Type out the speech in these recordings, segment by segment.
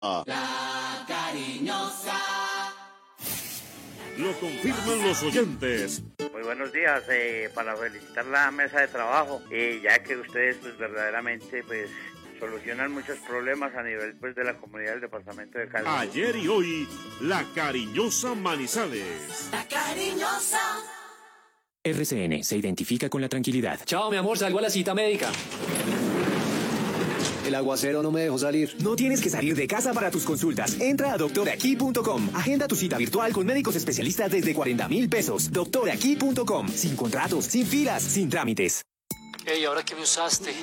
La cariñosa. Lo confirman los oyentes. Muy buenos días, eh, para felicitar la mesa de trabajo, y ya que ustedes pues verdaderamente pues solucionan muchos problemas a nivel pues de la comunidad del departamento de Cali. Ayer y hoy, la cariñosa Manizales. La cariñosa. RCN se identifica con la tranquilidad. Chao, mi amor, salgo a la cita médica. El aguacero no me dejó salir. No tienes que salir de casa para tus consultas. Entra a doctoraquí.com. Agenda tu cita virtual con médicos especialistas desde 40 mil pesos. Doctoraquí.com. Sin contratos, sin filas, sin trámites. Ey, ahora que me usaste,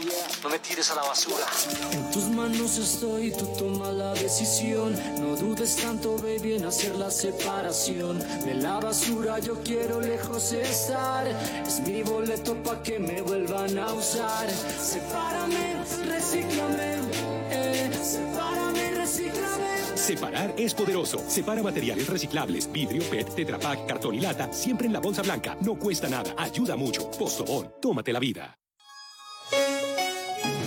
no me tires a la basura. En tus manos estoy, tú toma la decisión. No dudes tanto, baby, en hacer la separación. De la basura yo quiero lejos estar. Es mi boleto pa' que me vuelvan a usar. Sepárame, recíclame, eh. Sepárame, recíclame. Separar es poderoso. Separa materiales reciclables, vidrio, PET, Tetra Pak, cartón y lata, siempre en la bolsa blanca. No cuesta nada, ayuda mucho. Postobón, tómate la vida.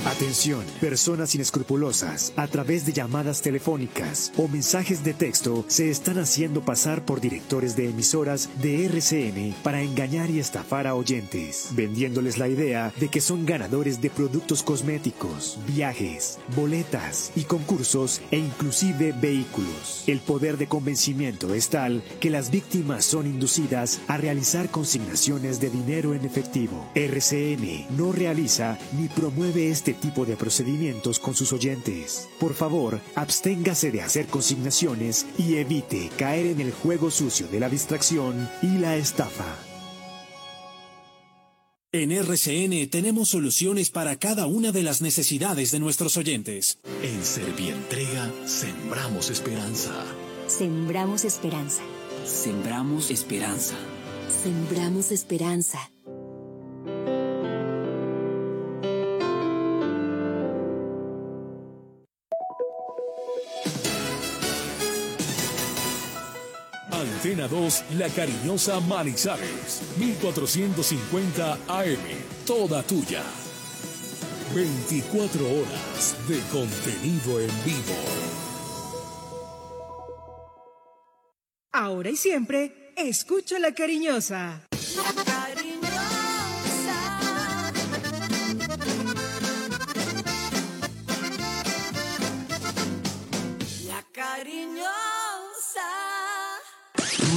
Atención, personas inescrupulosas, a través de llamadas telefónicas o mensajes de texto, se están haciendo pasar por directores de emisoras de RCN para engañar y estafar a oyentes, vendiéndoles la idea de que son ganadores de productos cosméticos, viajes, boletas y concursos e inclusive vehículos. El poder de convencimiento es tal que las víctimas son inducidas a realizar consignaciones de dinero en efectivo. RCN no realiza ni promueve este tipo de procedimientos con sus oyentes. Por favor, absténgase de hacer consignaciones y evite caer en el juego sucio de la distracción y la estafa. En RCN tenemos soluciones para cada una de las necesidades de nuestros oyentes. En Servientrega sembramos esperanza. Sembramos esperanza. Sembramos esperanza. Sembramos esperanza. Antena 2, La Cariñosa Manizales, 1450 AM, toda tuya. 24 horas de contenido en vivo. Ahora y siempre, escucha La Cariñosa.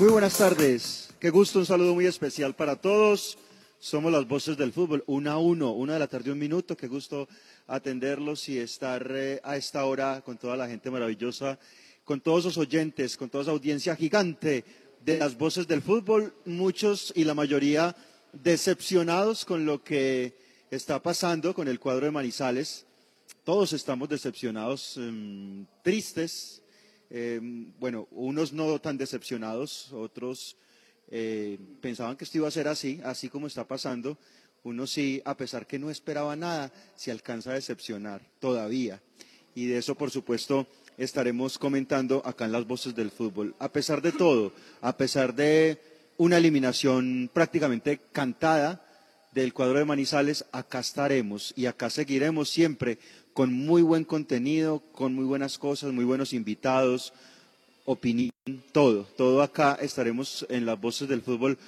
Muy buenas tardes. Qué gusto, un saludo muy especial para todos. Somos las voces del fútbol, una a uno, una de la tarde, un minuto. Qué gusto atenderlos y estar eh, a esta hora con toda la gente maravillosa, con todos los oyentes, con toda esa audiencia gigante de las voces del fútbol. Muchos y la mayoría decepcionados con lo que está pasando con el cuadro de Manizales. Todos estamos decepcionados, em, tristes, eh, bueno, unos no tan decepcionados, otros eh, pensaban que esto iba a ser así, así como está pasando. Unos sí, a pesar que no esperaba nada, se alcanza a decepcionar todavía. Y de eso, por supuesto, estaremos comentando acá en las voces del fútbol. A pesar de todo, a pesar de una eliminación prácticamente cantada del cuadro de Manizales, acá estaremos y acá seguiremos siempre con muy buen contenido, con muy buenas cosas, muy buenos invitados, opinión, todo, todo acá estaremos en las voces del fútbol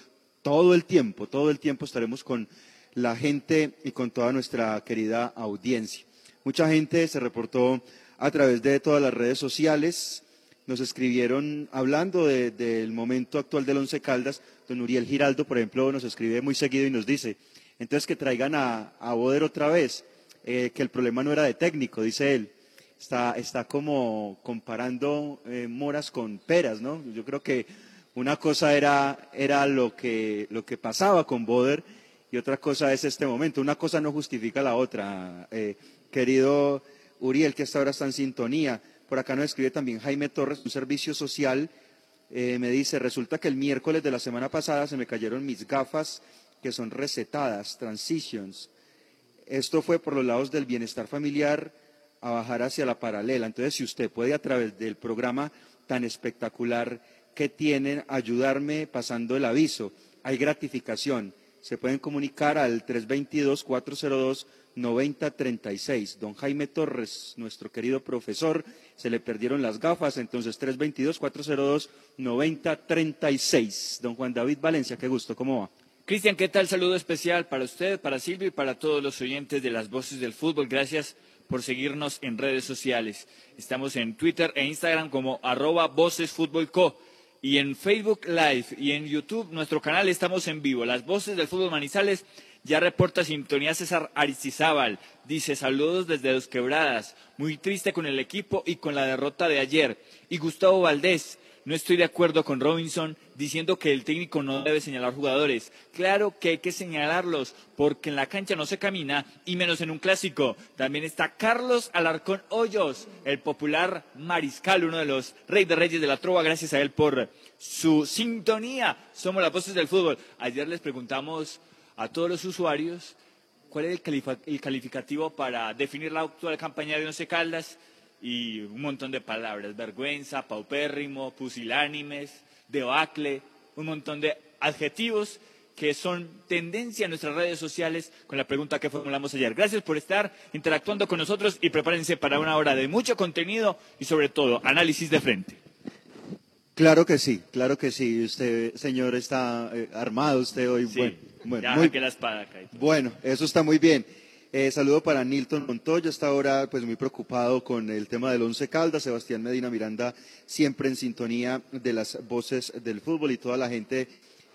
todo el tiempo, todo el tiempo estaremos con la gente y con toda nuestra querida audiencia. Mucha gente se reportó a través de todas las redes sociales. Nos escribieron hablando de- del momento actual del Once Caldas. Don Uriel Giraldo, por ejemplo, nos escribe muy seguido y nos dice, entonces que traigan a, a Boder otra vez, eh, que el problema no era de técnico, dice él. Está, está como comparando eh, moras con peras, ¿no? Yo creo que una cosa era, era lo, que, lo que pasaba con Boder y otra cosa es este momento. Una cosa no justifica la otra. Eh, querido Uriel, que hasta ahora está en sintonía. Por acá nos escribe también Jaime Torres, un servicio social. Me dice, resulta que el miércoles de la semana pasada se me cayeron mis gafas que son recetadas, transitions. Esto fue por los lados del bienestar familiar a bajar hacia la paralela. Entonces, si usted puede a través del programa tan espectacular que tienen, ayudarme pasando el aviso, hay gratificación. Se pueden comunicar al 322-402-9036. Don Jaime Torres, nuestro querido profesor, se le perdieron las gafas, entonces 322-402-9036. Don Juan David Valencia, qué gusto, ¿cómo va? Cristian, ¿qué tal? Saludo especial para usted, para Silvio y para todos los oyentes de las voces del fútbol. Gracias por seguirnos en redes sociales. Estamos en Twitter e Instagram como arroba vocesfutbolco y en Facebook Live y en YouTube, nuestro canal, estamos en vivo. Las voces del fútbol Manizales ya reporta sintonía César Aristizábal. Dice saludos desde Dos Quebradas. Muy triste con el equipo y con la derrota de ayer. Y Gustavo Valdés. No estoy de acuerdo con Robinson diciendo que el técnico no debe señalar jugadores. Claro que hay que señalarlos porque en la cancha no se camina y menos en un clásico. También está Carlos Alarcón Hoyos, el popular mariscal, uno de los reyes de reyes de la trova. Gracias a él por su sintonía. Somos las voces del fútbol. Ayer les preguntamos a todos los usuarios cuál es el calificativo para definir la actual campaña de Once Caldas y un montón de palabras, vergüenza, paupérrimo, pusilánimes, debacle, un montón de adjetivos que son tendencia en nuestras redes sociales con la pregunta que formulamos ayer. Gracias por estar interactuando con nosotros y prepárense para una hora de mucho contenido y sobre todo análisis de frente. Claro que sí, claro que sí. Usted, señor, está eh, armado usted hoy. Sí, bueno, bueno, ya muy- la espada bueno, eso está muy bien. Eh, saludo para Nilton Montoya, está ahora pues muy preocupado con el tema del Once Caldas, Sebastián Medina Miranda siempre en sintonía de las voces del fútbol y toda la gente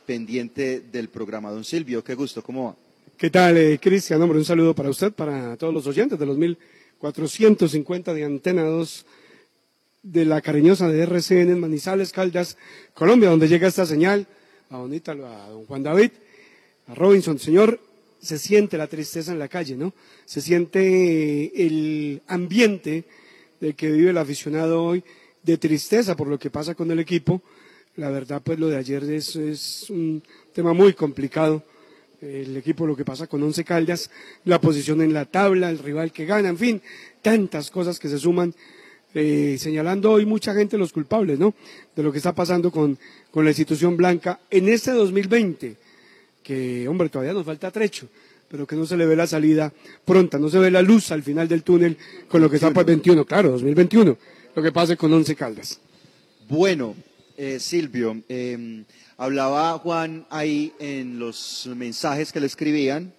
pendiente del programa. Don Silvio, qué gusto, ¿cómo va? ¿Qué tal, eh, Cristian? Hombre, un saludo para usted, para todos los oyentes de los 1450 de Antena 2 de la cariñosa de RCN en Manizales, Caldas, Colombia, donde llega esta señal. A Bonita, a don Juan David, a Robinson, señor, se siente la tristeza en la calle, ¿no? Se siente eh, el ambiente del que vive el aficionado hoy de tristeza por lo que pasa con el equipo. La verdad, pues lo de ayer es, un tema muy complicado. El equipo, lo que pasa con Once Caldas, la posición en la tabla, el rival que gana, en fin, tantas cosas que se suman, eh, señalando hoy mucha gente los culpables, ¿no? De lo que está pasando con, con la institución blanca en este 2020 que, hombre, todavía nos falta trecho, pero que no se le ve la salida pronta, no se ve la luz al final del túnel con lo que está para el 21, claro, 2021, lo que pase con Once Caldas. Bueno, eh, Silvio, eh, hablaba Juan ahí en los mensajes que le escribían,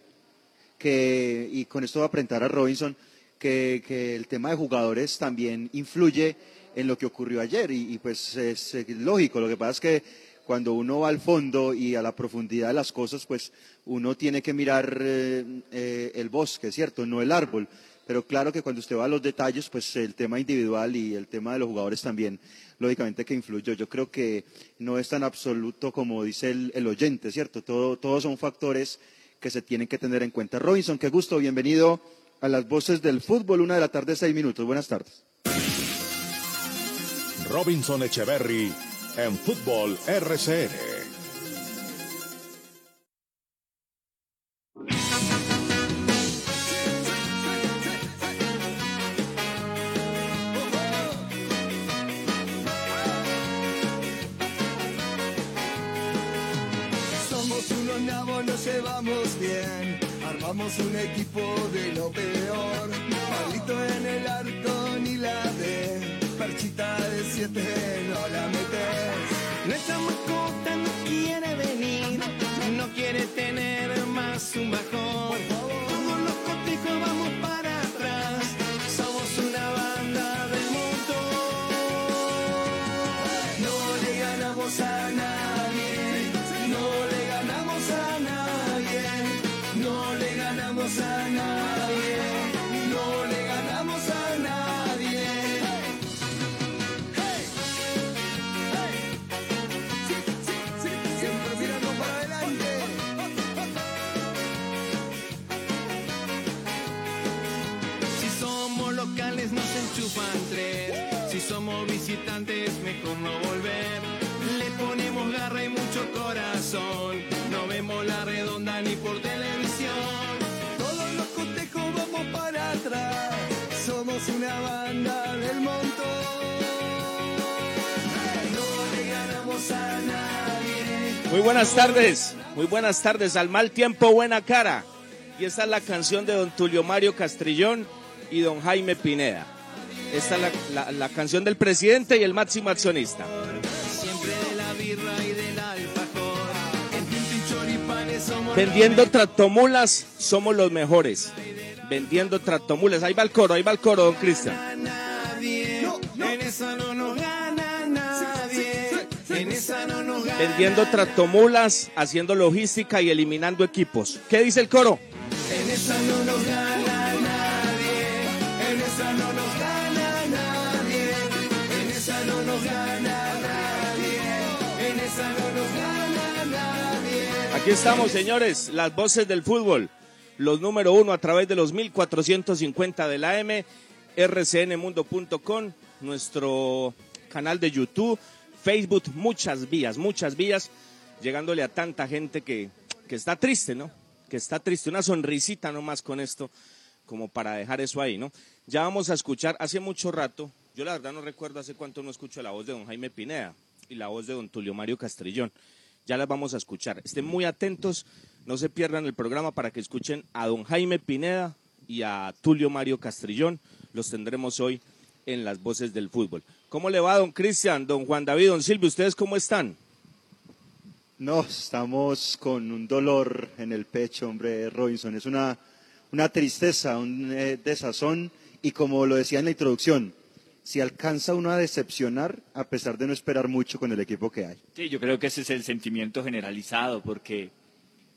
que, y con esto va a presentar a Robinson, que, que el tema de jugadores también influye en lo que ocurrió ayer, y, y pues es, lógico, lo que pasa es que cuando uno va al fondo y a la profundidad de las cosas, pues uno tiene que mirar eh, eh, el bosque, ¿cierto? No el árbol. Pero claro que cuando usted va a los detalles, pues el tema individual y el tema de los jugadores también, lógicamente que influyó. Yo creo que no es tan absoluto como dice el, oyente, ¿cierto? Todo, todos son factores que se tienen que tener en cuenta. Robinson, qué gusto, bienvenido a las voces del fútbol, una de la tarde, seis minutos. Buenas tardes. Robinson Echeverry en Fútbol RCN. Llevamos bien. Armamos un equipo de lo peor. Pablito en el arco ni la ve. Perchita de siete visitantes, mejor no volver. Le ponemos garra y mucho corazón. No vemos la redonda ni por televisión. Todos los cotejos vamos para atrás. Somos una banda del montón. No le ganamos a nadie. Muy buenas tardes, muy buenas tardes. Al mal tiempo, buena cara. Y esta es la canción de don Tulio Mario Castrillón y don Jaime Pineda. Esta es la, la- la canción del presidente y el máximo accionista. Siempre de la birra y del alfajor. En tinto y choripanes somos Vendiendo tractomulas somos los mejores. Vendiendo tractomulas. Ahí va el coro, ahí va el coro, don Cristian. En esa no nos gana nadie. En esa no nos gana Vendiendo tractomulas, haciendo logística y eliminando equipos. ¿Qué dice el coro? En esa no nos gana Aquí estamos, señores, las voces del fútbol. Los número uno a través de los 1450 de la M, rcnmundo.com, nuestro canal de YouTube, Facebook, muchas vías, muchas vías, llegándole a tanta gente que, que está triste, ¿no? Que está triste, una sonrisita nomás con esto, como para dejar eso ahí, ¿no? Ya vamos a escuchar, hace mucho rato, yo la verdad no recuerdo hace cuánto no escucho la voz de don Jaime Pineda y la voz de don Tulio Mario Castrillón ya las vamos a escuchar. Estén muy atentos, no se pierdan el programa para que escuchen a don Jaime Pineda y a Tulio Mario Castrillón. Los tendremos hoy en las voces del fútbol. ¿Cómo le va, don Cristian, don Juan David, don Silvio? ¿Ustedes cómo están? No, estamos con un dolor en el pecho, hombre, Robinson. Es una, una tristeza, un eh, desazón y como lo decía en la introducción, si alcanza uno a decepcionar a pesar de no esperar mucho con el equipo que hay. Sí, yo creo que ese es el sentimiento generalizado, porque,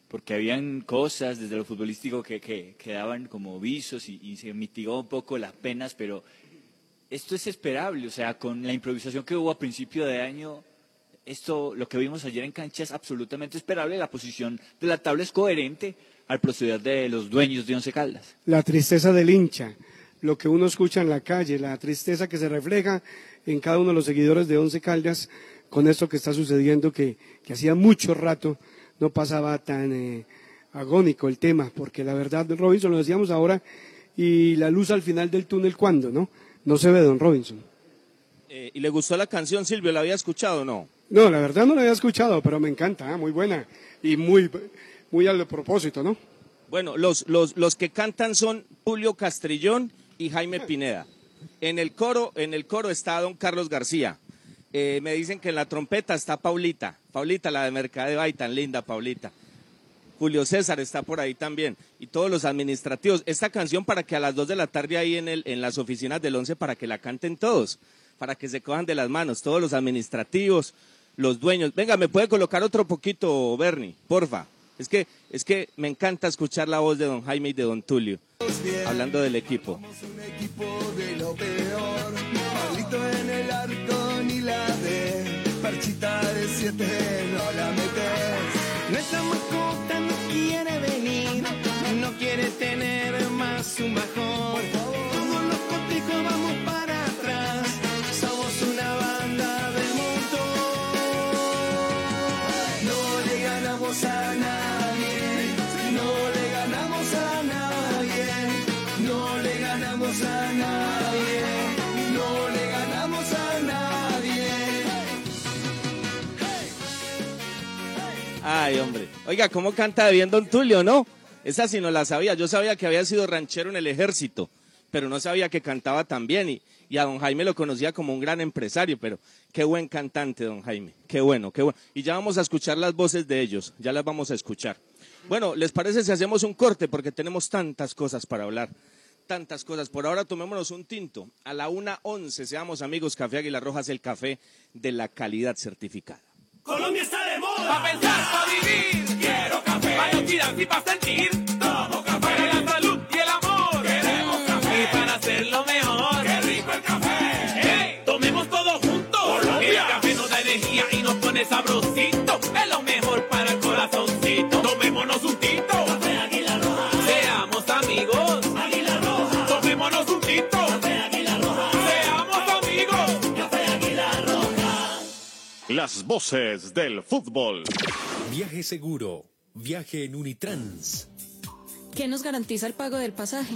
porque habían cosas desde lo futbolístico que, que, que daban como visos y, y se mitigó un poco las penas, pero esto es esperable, o sea, con la improvisación que hubo a principio de año, esto, lo que vimos ayer en cancha es absolutamente esperable, la posición de la tabla es coherente al proceder de los dueños de Once Caldas. La tristeza del hincha, lo que uno escucha en la calle, la tristeza que se refleja en cada uno de los seguidores de Once Caldas con esto que está sucediendo, que, que hacía mucho rato no pasaba tan eh, agónico el tema, porque la verdad, Robinson, lo decíamos ahora, y la luz al final del túnel, ¿cuándo? No, no se ve, don Robinson. Eh, ¿Y le gustó la canción, Silvio? ¿La había escuchado o no? No, la verdad no la había escuchado, pero me encanta, ah, muy buena y muy, muy al propósito, ¿no? Bueno, los, los, los que cantan son Julio Castrillón y Jaime Pineda. En el coro, en el coro está don Carlos García. Eh, me dicen que en la trompeta está Paulita. Paulita, la de Mercadeo, ay, tan linda Paulita. Julio César está por ahí también. Y todos los administrativos. Esta canción para que a las 2 de la tarde ahí en, el, en las oficinas del 11 para que la canten todos. Para que se cojan de las manos. Todos los administrativos, los dueños. Venga, ¿me puede colocar otro poquito, Bernie? Porfa. Es que, es que me encanta escuchar la voz de don Jaime y de don Tulio. Hablando del equipo. equipo de lo peor. Pablito en el arco ni la ve. Parchita de siete no la metes. Nuestra mascota no quiere venir, no quiere tener más un bajón. Ay, hombre. Oiga, ¿cómo canta bien don Tulio, no? Esa sí no la sabía. Yo sabía que había sido ranchero en el ejército, pero no sabía que cantaba tan bien. Y, a don Jaime lo conocía como un gran empresario, pero qué buen cantante, don Jaime. Qué bueno, qué bueno. Y ya vamos a escuchar las voces de ellos. Ya las vamos a escuchar. Bueno, ¿les parece si hacemos un corte? Porque tenemos tantas cosas para hablar. Tantas cosas. Por ahora tomémonos un tinto. A la una once, seamos amigos, Café Águila Rojas, el café de la calidad certificada. Colombia está de moda. Pa' pensar, pa' vivir. Quiero café. Pa' respirar y pa' sentir. Tomo café. Para la salud Las voces del fútbol. Viaje seguro. Viaje en Unitrans. ¿Qué nos garantiza el pago del pasaje?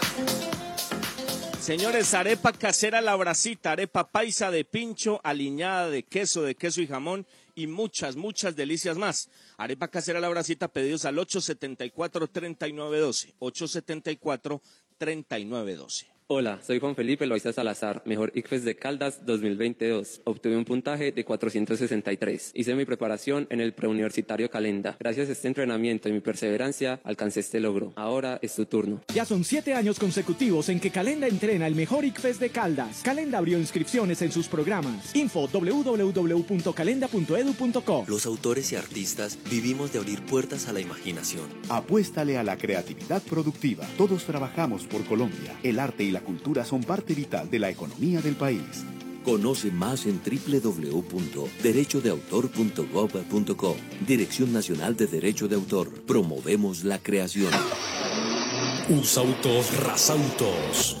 Señores, arepa casera la bracita, arepa paisa de pincho, aliñada de queso, de queso y jamón y muchas, muchas delicias más. Arepa casera la bracita, pedidos al 874-3912. 874-3912. Hola, soy Juan Felipe Loaiza Salazar, mejor ICFES de Caldas 2022. Obtuve un puntaje de 463. Hice mi preparación en el preuniversitario Calenda. Gracias a este entrenamiento y mi perseverancia, alcancé este logro. Ahora es tu turno. Ya son siete años consecutivos en que Calenda entrena el mejor ICFES de Caldas. Calenda abrió inscripciones en sus programas. Info www.calenda.edu.co. Los autores y artistas vivimos de abrir puertas a la imaginación. Apuéstale a la creatividad productiva. Todos trabajamos por Colombia. El arte y la cultura son parte vital de la economía del país. Conoce más en www.derechodeautor.gov.co. Dirección Nacional de Derecho de Autor. Promovemos la creación. Usautos Rasautos.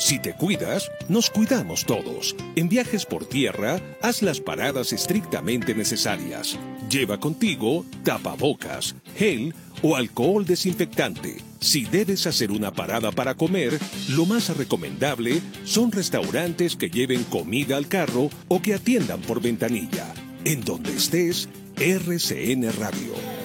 Si te cuidas, nos cuidamos todos. En viajes por tierra, haz las paradas estrictamente necesarias. Lleva contigo tapabocas, gel o alcohol desinfectante. Si debes hacer una parada para comer, lo más recomendable son restaurantes que lleven comida al carro o que atiendan por ventanilla. En donde estés, RCN Radio.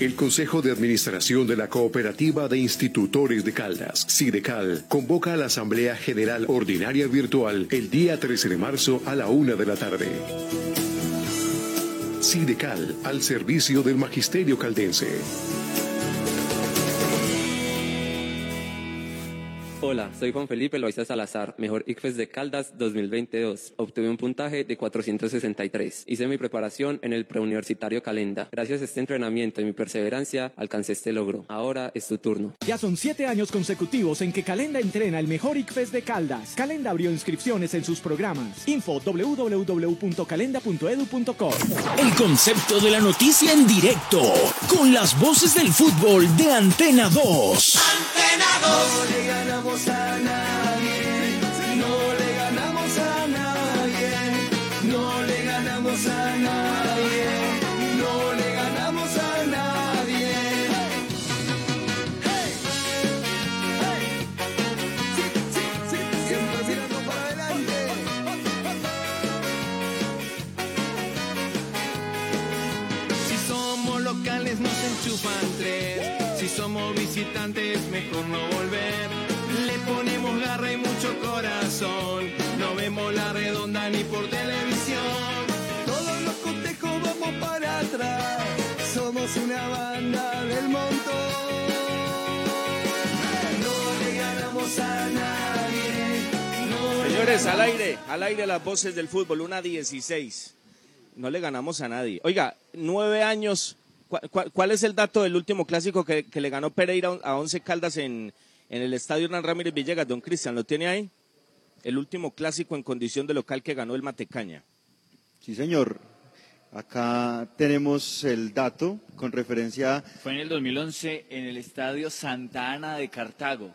El Consejo de Administración de la Cooperativa de Institutores de Caldas, SIDECAL, convoca a la Asamblea General Ordinaria Virtual el día 13 de marzo a la una de la tarde. SIDECAL, al servicio del Magisterio Caldense. Hola, soy Juan Felipe Loaiza Salazar, mejor ICFES de Caldas 2022. Obtuve un puntaje de 463. Hice mi preparación en el preuniversitario Calenda. Gracias a este entrenamiento y mi perseverancia, alcancé este logro. Ahora es tu turno. Ya son siete años consecutivos en que Calenda entrena el mejor ICFES de Caldas. Calenda abrió inscripciones en sus programas. Info www.calenda.edu.co. El concepto de la noticia en directo, con las voces del fútbol de Antena 2. Antena 2. Ganamos a nadie, no le ganamos a nadie, no le ganamos a nadie, no le ganamos a nadie. Siempre mirando para adelante. Si somos locales nos enchufan tres. Si somos visitantes mejor no volver. Ponemos garra y mucho corazón. No vemos la redonda ni por televisión. Todos los cotejos vamos para atrás, somos una banda del montón. No le ganamos a nadie. Señores, al aire, al aire las voces del fútbol, una 16. No le ganamos a nadie. Oiga, nueve años. ¿Cuál, cuál- cuál es el dato del último clásico que, que le ganó Pereira a Once Caldas en, en el estadio Hernán Ramírez Villegas? Don Cristian, ¿lo tiene ahí? El último clásico en condición de local que ganó el Matecaña. Sí, señor. Acá tenemos el dato con referencia. Fue en el 2011 en el estadio Santa Ana de Cartago.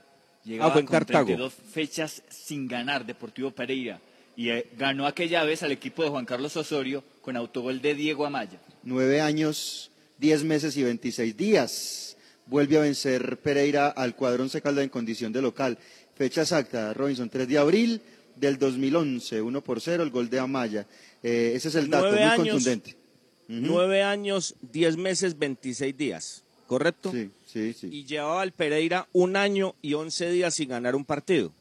Ah, fue en con Cartago. 32 fechas sin ganar Deportivo Pereira. Y eh, ganó aquella vez al equipo de Juan Carlos Osorio con autogol de Diego Amaya. Nueve años 10 meses y 26 días. Vuelve a vencer Pereira al cuadrón Caldas en condición de local. Fecha exacta, Robinson, 3 de abril del 2011, 1 por 0, el gol de Amaya. Eh, ese es el dato, Nueve muy años. contundente. Nueve años, diez meses, 26 días, ¿correcto? Sí, sí, sí. Y llevaba al Pereira un año y once días sin ganar un partido.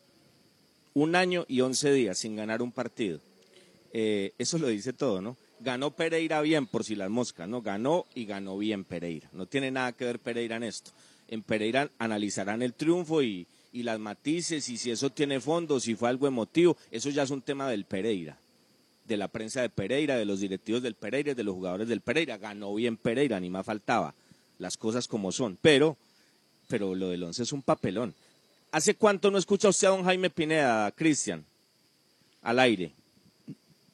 Un año y once días sin ganar un partido. Eh, eso lo dice todo, ¿no? Ganó Pereira bien, por si las moscas, ¿no? Ganó y ganó bien Pereira. No tiene nada que ver Pereira en esto. En Pereira analizarán el triunfo y, y las matices y si eso tiene fondo, si fue algo emotivo. Eso ya es un tema del Pereira de la prensa de Pereira, de los directivos del Pereira, de los jugadores del Pereira. Ganó bien Pereira, ni más faltaba. Las cosas como son. Pero, pero lo del once es un papelón. ¿Hace cuánto no escucha usted a don Jaime Pineda, Cristian? Al aire.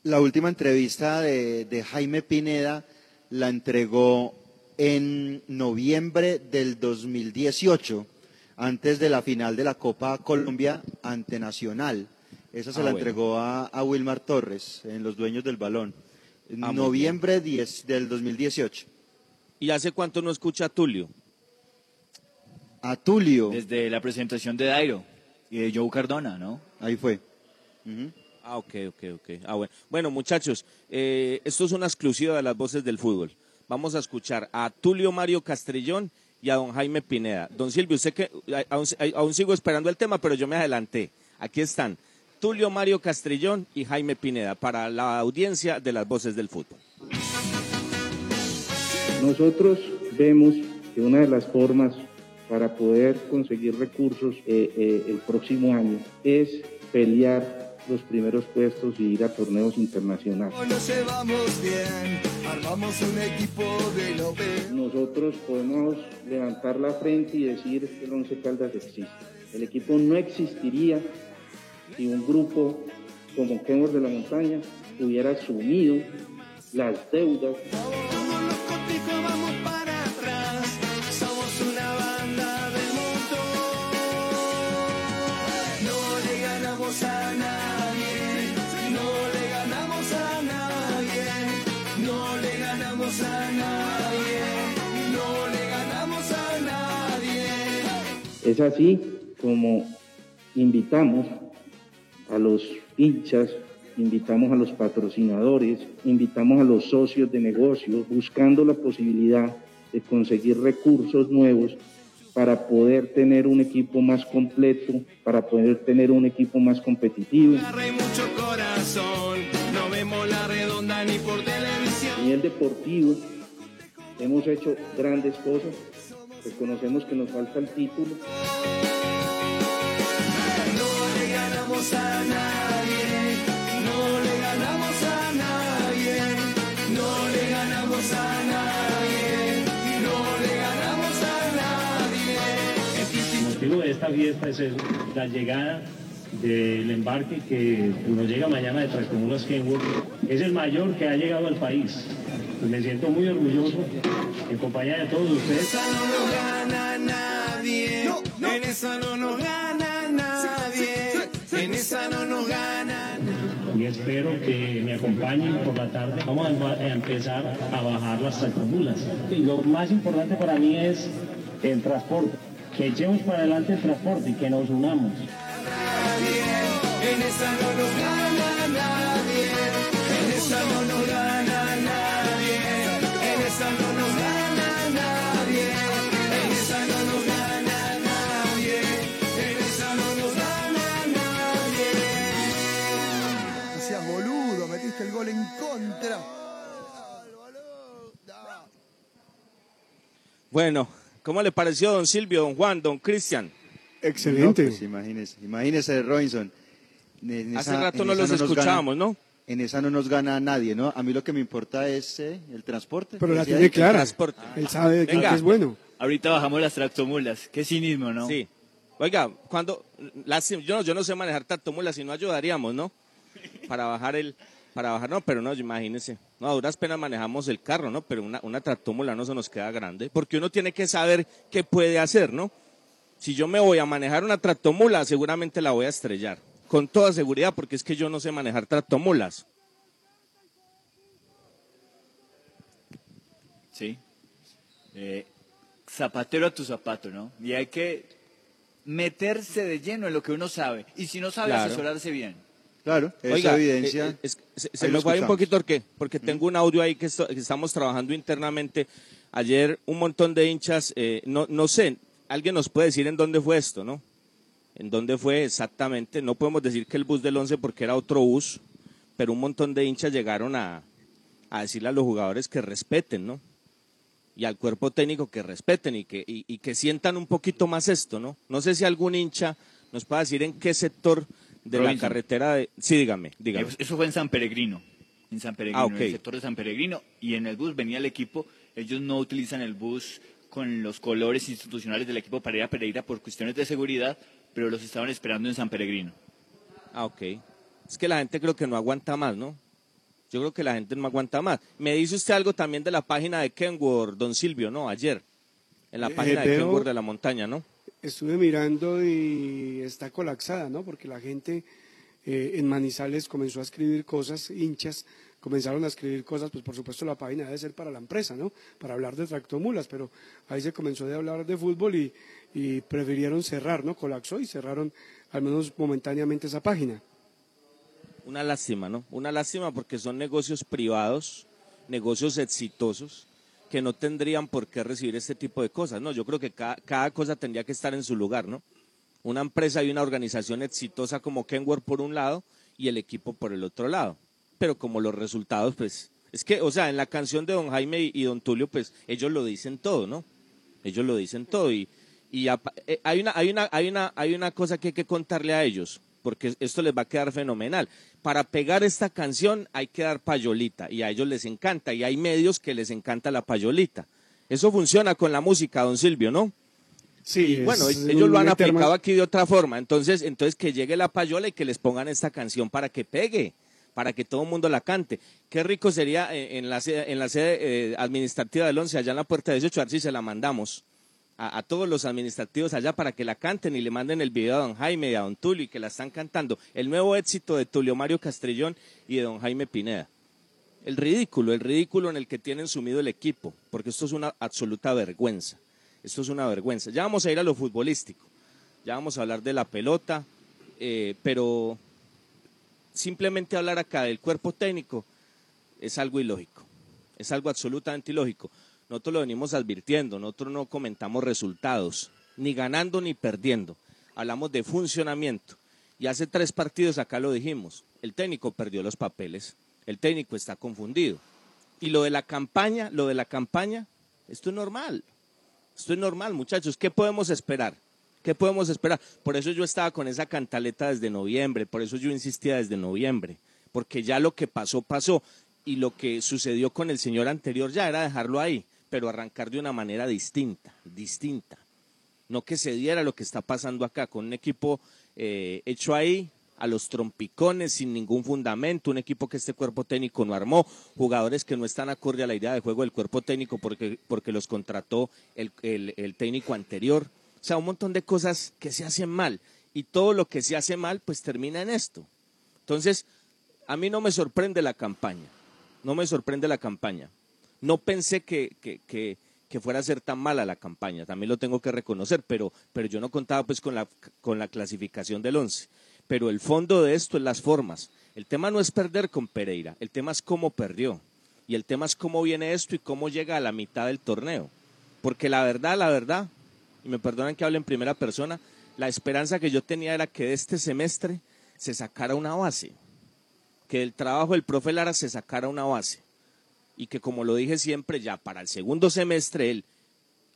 La última entrevista de, de Jaime Pineda la entregó en noviembre del 2018, antes de la final de la Copa Colombia ante Nacional. Esa se Ah, la bueno. entregó a, a Wilmar Torres, en Los Dueños del Balón. En Ah, noviembre 10 del 2018. ¿Y hace cuánto no escucha a Tulio? A Tulio. Desde la presentación de Dairo y de Joe Cardona, ¿no? Ahí fue. Ah, ok, ok, ok. Ah, bueno. Bueno, muchachos, eh, esto es una exclusiva de las voces del fútbol. Vamos a escuchar a Tulio Mario Castrillón y a don Jaime Pineda. Don Silvio, usted que aún sigo esperando el tema, pero yo me adelanté. Aquí están Tulio Mario Castrillón y Jaime Pineda para la audiencia de las voces del fútbol. Nosotros vemos que una de las formas para poder conseguir recursos eh, eh, el próximo año es pelear los primeros puestos y ir a torneos internacionales. Nosotros podemos levantar la frente y decir que el Once Caldas existe. El equipo no existiría si un grupo como Kemmer de la Montaña hubiera asumido las deudas Es así como invitamos a los hinchas, invitamos a los patrocinadores, invitamos a los socios de negocio, buscando la posibilidad de conseguir recursos nuevos para poder tener un equipo más completo, para poder tener un equipo más competitivo. A nivel deportivo hemos hecho grandes cosas, reconocemos que nos falta el título, No le ganamos a nadie, no le ganamos a nadie, no le ganamos a nadie, no le ganamos a nadie. El motivo de esta fiesta es la llegada del embarque que nos llega mañana de Tractomulas Kenwood. Es el mayor que ha llegado al país. Pues me siento muy orgulloso en compañía de todos ustedes. esa no nos gana nadie, en esa no nos gana nadie, en esa no nos gana y espero que me acompañen por la tarde. Vamos a, empezar a bajar las tractomulas. Y lo más importante para mí es el transporte. Que echemos para adelante el transporte y que nos unamos. nadie, en esa no nos gana gol en contra. Bueno, ¿cómo le pareció don Silvio, don Juan, don Cristian? Excelente. No, pues imagínese, imagínese, Robinson. En Hace rato en no los escuchábamos, ¿no? En esa no nos gana nadie, ¿no? A mí lo que me importa es eh, el transporte. Pero la tiene clara. Él sabe que Venga. es bueno. Ahorita bajamos las tractomulas. Qué cinismo, ¿no? Sí. Oiga, cuando lástima, yo, no- yo no sé manejar tractomulas, si no ayudaríamos, ¿no? Para bajar el, para bajar, no, pero no, imagínese. No, a duras penas manejamos el carro, ¿no? Pero una, una tractómula no se nos queda grande, porque uno tiene que saber qué puede hacer, ¿no? Si yo me voy a manejar una tractomula, seguramente la voy a estrellar. Con toda seguridad, porque es que yo no sé manejar tractomulas. Sí. eh, zapatero a tu zapato, ¿no? Y hay que meterse de lleno en lo que uno sabe. Y si no sabe, Claro. asesorarse bien. Claro, esa Oiga, evidencia. eh, eh, es- se, se me fue un poquito, ¿por qué? Porque tengo un audio ahí que, esto- que estamos trabajando internamente. Ayer un montón de hinchas, eh, no, no sé, alguien nos puede decir en dónde fue esto, ¿no? En dónde fue exactamente. No podemos decir que el bus del 11 porque era otro bus, pero un montón de hinchas llegaron a, a decirle a los jugadores que respeten, ¿no? Y al cuerpo técnico que respeten y que, y, y que sientan un poquito más esto, ¿no? No sé si algún hincha nos puede decir en qué sector de la carretera de... Sí, dígame, dígame. Eso- fue en San Peregrino. En San Peregrino, Ah, en el sector de San Peregrino. Y en el bus venía el equipo. Ellos no utilizan el bus con los colores institucionales del equipo para ir a Pereira por cuestiones de seguridad, pero los estaban esperando en San Peregrino. Ah, ok. Es que la gente creo que no aguanta más, ¿no? Yo creo que la gente no aguanta más. Me dice usted algo también de la página de Kenworth, don Silvio, ¿no? Ayer. En la Eh, página de veo- Kenworth de la montaña, ¿no? Estuve mirando y está colapsada, ¿no? Porque la gente eh, en Manizales comenzó a escribir cosas, hinchas comenzaron a escribir cosas, pues por supuesto la página debe ser para la empresa, ¿no? Para hablar de tractomulas, pero ahí se comenzó a hablar de fútbol y, y prefirieron cerrar, ¿no? Colapsó y cerraron al menos momentáneamente esa página. Una lástima, ¿no? Una lástima porque son negocios privados, negocios exitosos, que no tendrían por qué recibir este tipo de cosas, ¿no? Yo creo que cada, cosa tendría que estar en su lugar, ¿no? Una empresa y una organización exitosa como Kenworth por un lado y el equipo por el otro lado. Pero como los resultados, pues, es que, o sea, en la canción de Don Jaime y, Don Tulio, pues, ellos lo dicen todo, ¿no? Ellos lo dicen todo y, y eh, hay, una, hay, una, hay, una, hay una cosa que hay que contarle a ellos, porque esto les va a quedar fenomenal. Para pegar esta canción hay que dar payolita y a ellos les encanta y hay medios que les encanta la payolita. Eso funciona con la música, don Silvio, ¿no? Sí, Y bueno, ellos lo han aplicado aquí de otra forma. Entonces, entonces que llegue la payola y que les pongan esta canción para que pegue, para que todo el mundo la cante. Qué rico sería eh, en la sede, en la sede eh, administrativa del 11, allá en la puerta 18, a ver si se la mandamos a, todos los administrativos allá para que la canten y le manden el video a don Jaime y a don Tulio y que la están cantando. El nuevo éxito de Tulio Mario Castrillón y de don Jaime Pineda. El ridículo, el ridículo en el que tienen sumido el equipo, porque esto es una absoluta vergüenza. Esto es una vergüenza. Ya vamos a ir a lo futbolístico, ya vamos a hablar de la pelota, eh, pero simplemente hablar acá del cuerpo técnico es algo ilógico, es algo absolutamente ilógico. Nosotros lo venimos advirtiendo, nosotros no comentamos resultados, ni ganando ni perdiendo, hablamos de funcionamiento. Y hace tres partidos acá lo dijimos, el técnico perdió los papeles, el técnico está confundido. Y lo de la campaña, lo de la campaña, esto es normal, esto es normal, muchachos, ¿qué podemos esperar? ¿Qué podemos esperar? Por eso yo estaba con esa cantaleta desde noviembre, por eso yo insistía desde noviembre, porque ya lo que pasó, pasó, y lo que sucedió con el señor anterior ya era dejarlo ahí, pero arrancar de una manera distinta, distinta. No que se diera lo que está pasando acá, con un equipo eh, hecho ahí a los trompicones, sin ningún fundamento, un equipo que este cuerpo técnico no armó, jugadores que no están acorde a la idea de juego del cuerpo técnico porque, porque los contrató el, el- el técnico anterior. O sea, un montón de cosas que se hacen mal y todo lo que se hace mal pues termina en esto. Entonces, a mí no me sorprende la campaña, no me sorprende la campaña. No pensé que, que, que, fuera a ser tan mala la campaña, también lo tengo que reconocer, pero, pero yo no contaba pues con la, con la clasificación del 11. Pero el fondo de esto es las formas. El tema no es perder con Pereira, el tema es cómo perdió. Y el tema es cómo viene esto y cómo llega a la mitad del torneo. Porque la verdad, la verdad, y me perdonan que hable en primera persona, la esperanza que yo tenía era que de este semestre se sacara una base, que del trabajo del profe Lara se sacara una base y que como lo dije siempre ya para el segundo semestre él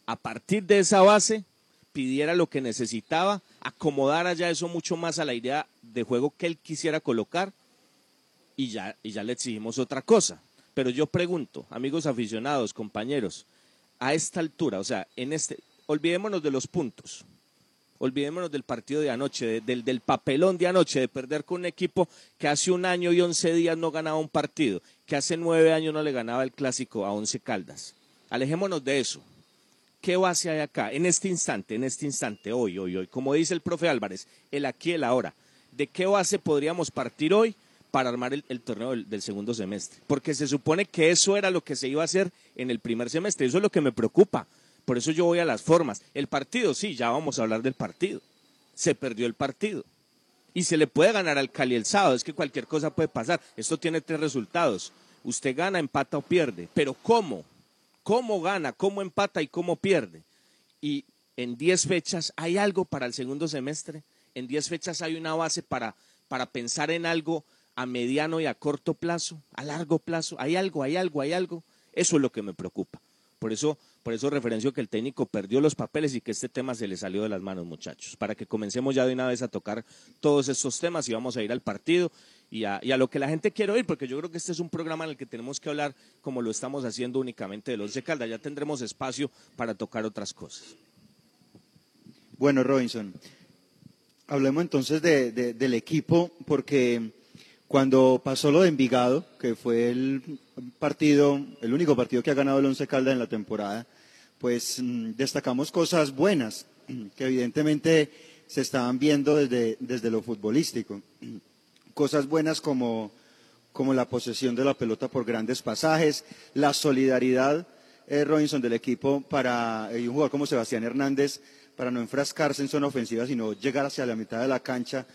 a partir de esa base pidiera lo que necesitaba, acomodara ya eso mucho más a la idea de juego que él quisiera colocar y ya, y ya le exigimos otra cosa. Pero yo pregunto, amigos aficionados, compañeros, a esta altura, o sea, en este, olvidémonos de los puntos, olvidémonos del partido de anoche, de- del, del papelón de anoche, de perder con un equipo que hace un año y once días no ganaba un partido, que hace nueve años no le ganaba el clásico a Once Caldas. Alejémonos de eso. ¿Qué base hay acá? En este instante, en este instante, hoy, hoy, hoy, como dice el profe Álvarez, el aquí, el ahora. ¿De qué base podríamos partir hoy para armar el, torneo del, del segundo semestre. Porque se supone que eso era lo que se iba a hacer en el primer semestre. Eso es lo que me preocupa. Por eso yo voy a las formas. El partido, sí, ya vamos a hablar del partido. Se perdió el partido. Y se le puede ganar al Cali el sábado. Es que cualquier cosa puede pasar. Esto tiene tres resultados. Usted gana, empata o pierde. Pero ¿cómo? ¿Cómo gana? ¿Cómo empata y cómo pierde? Y en 10 fechas hay algo para el segundo semestre. En 10 fechas hay una base para, para pensar en algo a mediano y a corto plazo, a largo plazo. Hay algo, hay algo, hay algo. Eso es lo que me preocupa. Por eso, por eso referencio que el técnico perdió los papeles y que este tema se le salió de las manos, muchachos. Para que comencemos ya de una vez a tocar todos estos temas y vamos a ir al partido y a, lo que la gente quiere oír, porque yo creo que este es un programa en el que tenemos que hablar como lo estamos haciendo únicamente de los de Caldas. Ya tendremos espacio para tocar otras cosas. Bueno, Robinson, hablemos entonces de- del equipo, porque cuando pasó lo de Envigado, que fue el partido, el único partido que ha ganado el Once Caldas en la temporada, pues mm, destacamos cosas buenas, que evidentemente se estaban viendo desde, desde lo futbolístico. Cosas buenas como, como la posesión de la pelota por grandes pasajes, la solidaridad, eh, Robinson, del equipo para y un jugador como Sebastián Hernández para no enfrascarse en zona ofensiva, sino llegar hacia la mitad de la cancha,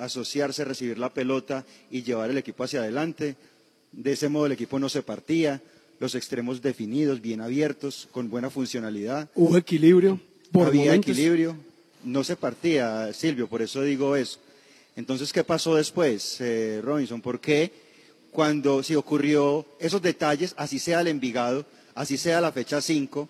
asociarse, recibir la pelota y llevar el equipo hacia adelante. De ese modo el equipo no se partía, los extremos definidos, bien abiertos, con buena funcionalidad. Hubo equilibrio. Por Había momentos. equilibrio, no se partía, Silvio, por eso digo eso. Entonces, ¿qué pasó después, eh, Robinson? ¿Por qué cuando se ocurrió esos detalles, así sea el Envigado, así sea la fecha 5,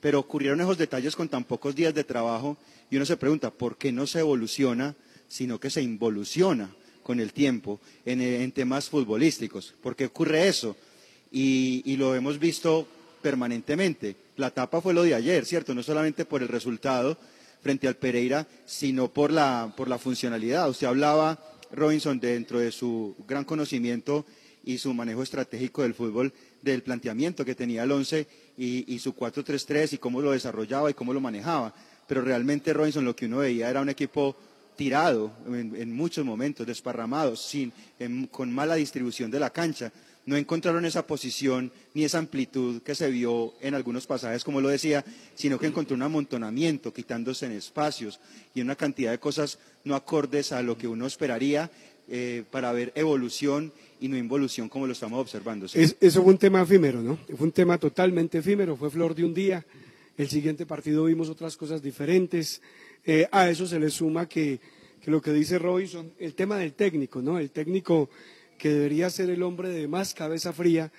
pero ocurrieron esos detalles con tan pocos días de trabajo y uno se pregunta, ¿por qué no se evoluciona, sino que se involuciona con el tiempo en, en temas futbolísticos? ¿Por qué ocurre eso? Y, lo hemos visto permanentemente. La tapa fue lo de ayer, ¿cierto? No solamente por el resultado frente al Pereira, sino por la, por la funcionalidad. Usted hablaba, Robinson, dentro de su gran conocimiento y su manejo estratégico del fútbol, del planteamiento que tenía el once y, y su 4-3-3 y cómo lo desarrollaba y cómo lo manejaba. Pero realmente, Robinson, lo que uno veía era un equipo tirado en, en muchos momentos, desparramado, sin, en- con mala distribución de la cancha. No encontraron esa posición ni esa amplitud que se vio en algunos pasajes, como lo decía, sino que encontró un amontonamiento, quitándose en espacios y una cantidad de cosas no acordes a lo que uno esperaría eh, para ver evolución y no involución como lo estamos observando. ¿sí? Es- eso fue un tema efímero, ¿no? Fue un tema totalmente efímero, fue flor de un día. El siguiente partido vimos otras cosas diferentes. Eh, a eso se le suma que, que lo que dice Robinson, el tema del técnico, ¿no? El técnico que debería ser el hombre de más cabeza fría,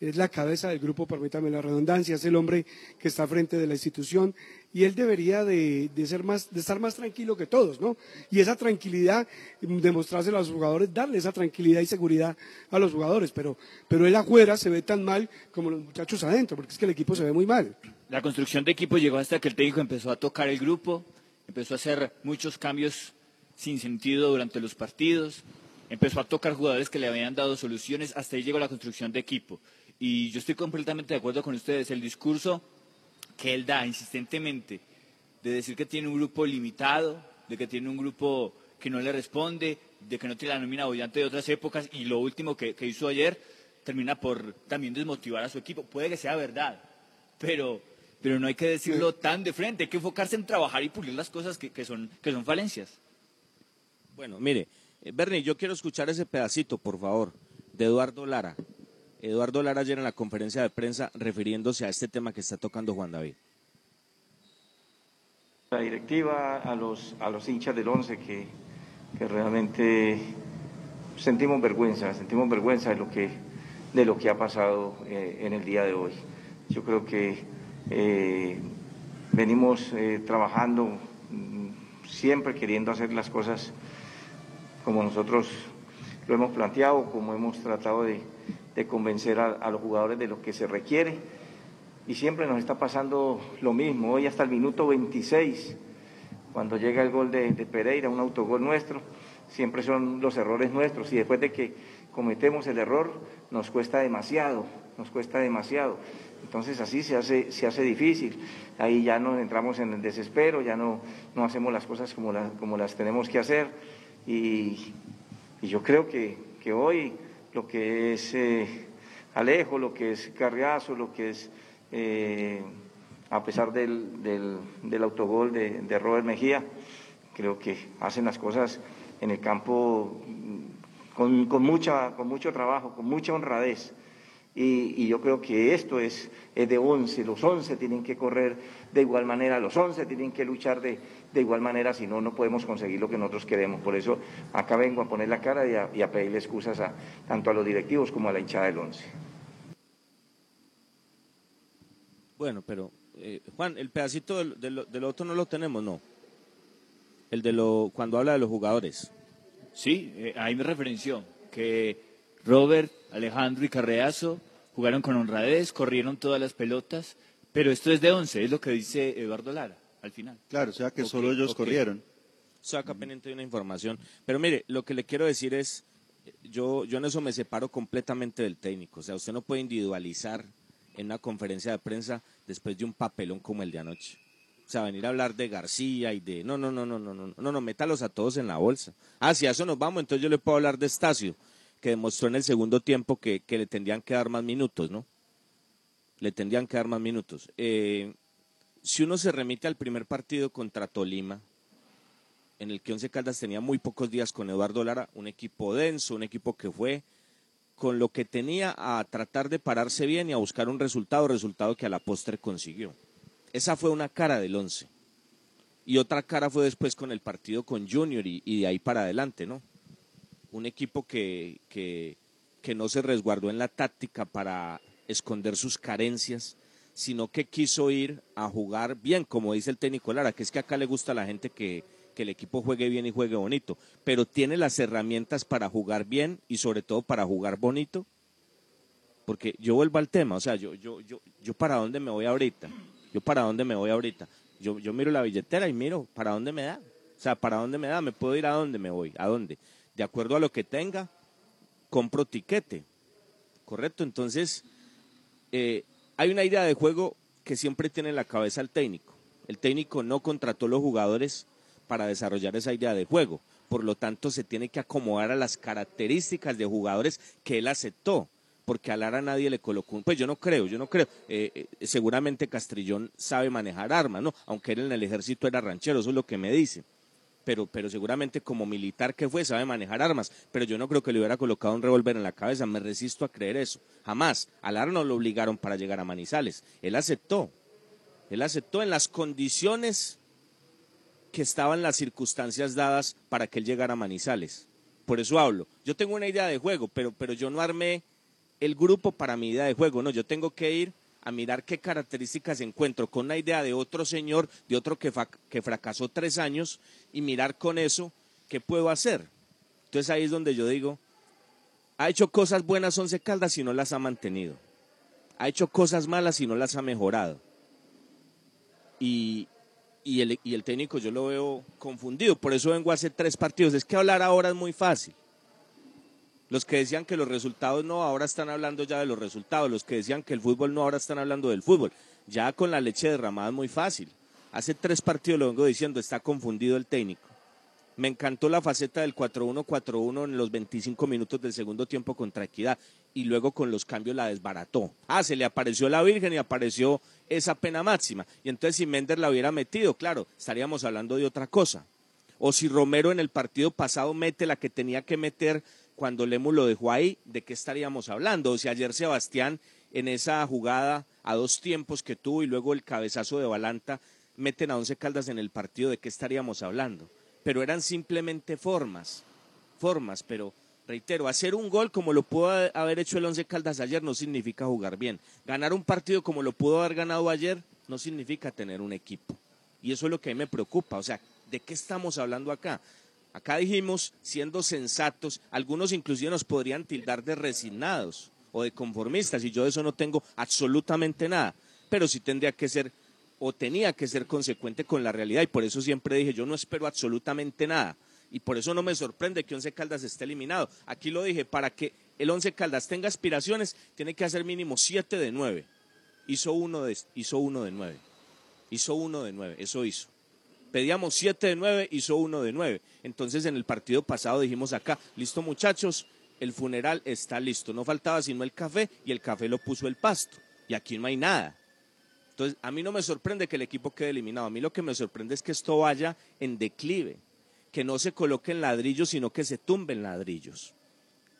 es la cabeza del grupo, permítame la redundancia, es el hombre que está frente de la institución y él debería de, de ser más, de estar más tranquilo que todos, ¿no? Y esa tranquilidad, mm, demostrársela a los jugadores, darle esa tranquilidad y seguridad a los jugadores, pero, pero él afuera se ve tan mal como los muchachos adentro, porque es que el equipo se ve muy mal. La construcción de equipo llegó hasta que el técnico empezó a tocar el grupo, empezó a hacer muchos cambios sin sentido durante los partidos, empezó a tocar jugadores que le habían dado soluciones, hasta ahí llegó la construcción de equipo. Y yo estoy completamente de acuerdo con ustedes, el discurso que él da insistentemente de decir que tiene un grupo limitado, de que tiene un grupo que no le responde, de que no tiene la nómina bollante de otras épocas, y lo último que, que hizo ayer termina por también desmotivar a su equipo. Puede que sea verdad, pero, pero no hay que decirlo tan de frente, hay que enfocarse en trabajar y pulir las cosas que, que son, que son falencias. Bueno, mire, eh, Bernie, yo quiero escuchar ese pedacito, por favor, de Eduardo Lara. Eduardo Lara ayer en la conferencia de prensa refiriéndose a este tema que está tocando Juan David. la directiva, a los, a los hinchas del once que, que realmente sentimos vergüenza, sentimos vergüenza de lo que, de lo que ha pasado eh, en el día de hoy. Yo creo que eh, venimos eh, trabajando mm, siempre queriendo hacer las cosas como nosotros lo hemos planteado, como hemos tratado de, convencer a, los jugadores de lo que se requiere y siempre nos está pasando lo mismo. Hoy hasta el minuto 26, cuando llega el gol de Pereira, un autogol nuestro, siempre son los errores nuestros y después de que cometemos el error nos cuesta demasiado, nos cuesta demasiado. Entonces así se hace, se hace difícil. Ahí ya nos entramos en el desespero, ya no, no hacemos las cosas como, las como las tenemos que hacer y yo creo que, que hoy lo que es eh, Alejo, lo que es Carriazo, lo que es, eh, a pesar del, del, autogol de, de Robert Mejía, creo que hacen las cosas en el campo con, con, mucha, con mucho trabajo, con mucha honradez. Y, yo creo que esto es, es, de 11, los 11 tienen que correr de igual manera, los 11 tienen que luchar de, de igual manera, si no, no podemos conseguir lo que nosotros queremos. Por eso acá vengo a poner la cara y a, y a pedirle excusas a, tanto a los directivos como a la hinchada del 11. Bueno, pero eh, Juan, el pedacito del, del, otro no lo tenemos, ¿no? El de lo cuando habla de los jugadores. Sí, eh, ahí me referenció que Robert, Alejandro y Carreazo jugaron con honradez, corrieron todas las pelotas, pero esto es de 11, es lo que dice Eduardo Lara al final. Claro, o sea que solo ellos corrieron. Saca pendiente de una información. Pero mire, lo que le quiero decir es, yo, yo en eso me separo completamente del técnico. O sea, usted no puede individualizar en una conferencia de prensa después de un papelón como el de anoche. O sea, venir a hablar de García y de... No, no, no, no, no, no, no, no, métalos a todos en la bolsa. Ah, si a eso nos vamos, entonces yo le puedo hablar de Estacio, que demostró en el segundo tiempo que, que le tendrían que dar más minutos, ¿no? Le tendrían que dar más minutos. Eh, si uno se remite al primer partido contra Tolima, en el que Once Caldas tenía muy pocos días con Eduardo Lara, un equipo denso, un equipo que fue con lo que tenía a tratar de pararse bien y a buscar un resultado, resultado que a la postre consiguió. Esa fue una cara del Once. Y otra cara fue después con el partido con Junior y, de ahí para adelante, ¿no? Un equipo que, que, que no se resguardó en la táctica para esconder sus carencias, sino que quiso ir a jugar bien, como dice el técnico Lara, que es que acá le gusta a la gente que, el equipo juegue bien y juegue bonito, pero tiene las herramientas para jugar bien y sobre todo para jugar bonito. Porque yo vuelvo al tema, o sea, yo, yo, yo, yo para dónde me voy ahorita, yo para dónde me voy ahorita, yo, yo miro la billetera y miro para dónde me da, o sea, para dónde me da, me puedo ir a dónde me voy, a dónde, de acuerdo a lo que tenga, compro tiquete, correcto, entonces eh, hay una idea de juego que siempre tiene en la cabeza el técnico. El técnico no contrató los jugadores para desarrollar esa idea de juego. Por lo tanto, se tiene que acomodar a las características de jugadores que él aceptó. Porque a Lara nadie le colocó un... Pues yo no creo, yo no creo. Eh, eh, seguramente Castrillón sabe manejar armas, ¿no? Aunque él en el ejército era ranchero, eso es lo que me dice pero, pero seguramente como militar que fue sabe manejar armas, pero yo no creo que le hubiera colocado un revólver en la cabeza, me resisto a creer eso, jamás. A Lara no lo obligaron para llegar a Manizales, él aceptó, él aceptó en las condiciones que estaban las circunstancias dadas para que él llegara a Manizales. Por eso hablo. Yo tengo una idea de juego, pero, pero yo no armé el grupo para mi idea de juego, no, yo tengo que ir a mirar qué características encuentro con una idea de otro señor, de otro que, que fracasó tres años, y mirar con eso qué puedo hacer. Entonces ahí es donde yo digo, ha hecho cosas buenas Once Caldas y no las ha mantenido. Ha hecho cosas malas y no las ha mejorado. Y, y, el, y el técnico yo lo veo confundido. Por eso vengo a hacer tres partidos. Es que hablar ahora es muy fácil. Los que decían que los resultados no, ahora están hablando ya de los resultados. Los que decían que el fútbol no, ahora están hablando del fútbol. Ya con la leche derramada es muy fácil. Hace tres partidos lo vengo diciendo, está confundido el técnico. Me encantó la faceta del 4-1-4-1 en los 25 minutos del segundo tiempo contra Equidad y luego con los cambios la desbarató. Ah, se le apareció la Virgen y apareció esa pena máxima. Y entonces si Méndez la hubiera metido, claro, estaríamos hablando de otra cosa. O si Romero en el partido pasado mete la que tenía que meter cuando Lemus lo dejó ahí, ¿de qué estaríamos hablando? O si ayer Sebastián en esa jugada a dos tiempos que tuvo y luego el cabezazo de Balanta meten a Once Caldas en el partido, ¿de qué estaríamos hablando? Pero eran simplemente formas, formas, pero reitero, hacer un gol como lo pudo haber hecho el Once Caldas ayer no significa jugar bien. Ganar un partido como lo pudo haber ganado ayer no significa tener un equipo. Y eso es lo que a mí me preocupa. O sea, ¿de qué estamos hablando acá? Acá dijimos, siendo sensatos, algunos inclusive nos podrían tildar de resignados o de conformistas, y yo de eso no tengo absolutamente nada, pero sí tendría que ser o tenía que ser consecuente con la realidad, y por eso siempre dije, yo no espero absolutamente nada, y por eso no me sorprende que Once Caldas esté eliminado. Aquí lo dije, para que el Once Caldas tenga aspiraciones, tiene que hacer mínimo siete de nueve. Hizo uno de, hizo uno de nueve. Hizo uno de nueve, eso hizo. Pedíamos 7 de 9, hizo 1 de 9. Entonces en el partido pasado dijimos acá, listo muchachos, el funeral está listo. No faltaba sino el café y el café lo puso el pasto. Y aquí no hay nada. Entonces a mí no me sorprende que el equipo quede eliminado. A mí lo que me sorprende es que esto vaya en declive. Que no se coloque en ladrillos, sino que se tumben ladrillos.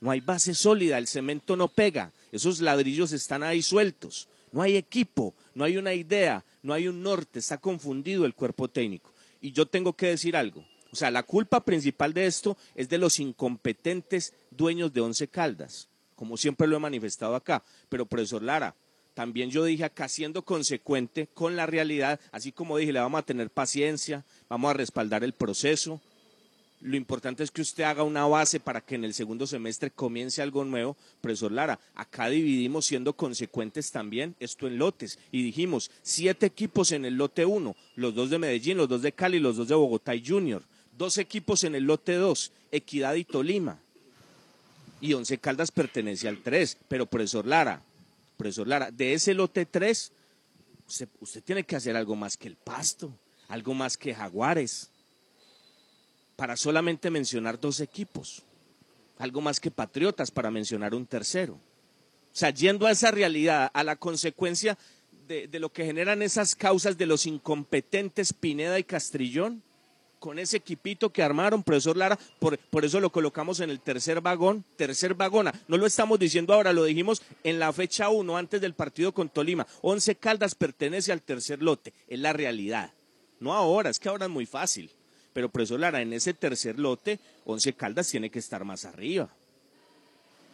No hay base sólida, el cemento no pega. Esos ladrillos están ahí sueltos. No hay equipo, no hay una idea, no hay un norte, está confundido el cuerpo técnico. Y yo tengo que decir algo. O sea, la culpa principal de esto es de los incompetentes dueños de Once Caldas, como siempre lo he manifestado acá. Pero, profesor Lara, también yo dije acá, siendo consecuente con la realidad, así como dije, le vamos a tener paciencia, vamos a respaldar el proceso, lo importante es que usted haga una base para que en el segundo semestre comience algo nuevo. Profesor Lara, acá dividimos siendo consecuentes también esto en lotes y dijimos siete equipos en el lote 1, los dos de Medellín, los dos de Cali, los dos de Bogotá y Junior. Dos equipos en el lote 2, Equidad y Tolima. Y Once Caldas pertenece al 3, pero profesor Lara, profesor Lara, de ese lote 3, usted, usted tiene que hacer algo más que el pasto, algo más que Jaguares para solamente mencionar dos equipos, algo más que Patriotas para mencionar un tercero. O sea, yendo a esa realidad, a la consecuencia de, lo que generan esas causas de los incompetentes Pineda y Castrillón, con ese equipito que armaron, profesor Lara, por, por eso lo colocamos en el tercer vagón, tercer vagona. No lo estamos diciendo ahora, lo dijimos en la fecha 1, antes del partido con Tolima. Once Caldas pertenece al tercer lote, es la realidad. No ahora, es que ahora es muy fácil. Pero profesor Lara, en ese tercer lote, Once Caldas tiene que estar más arriba.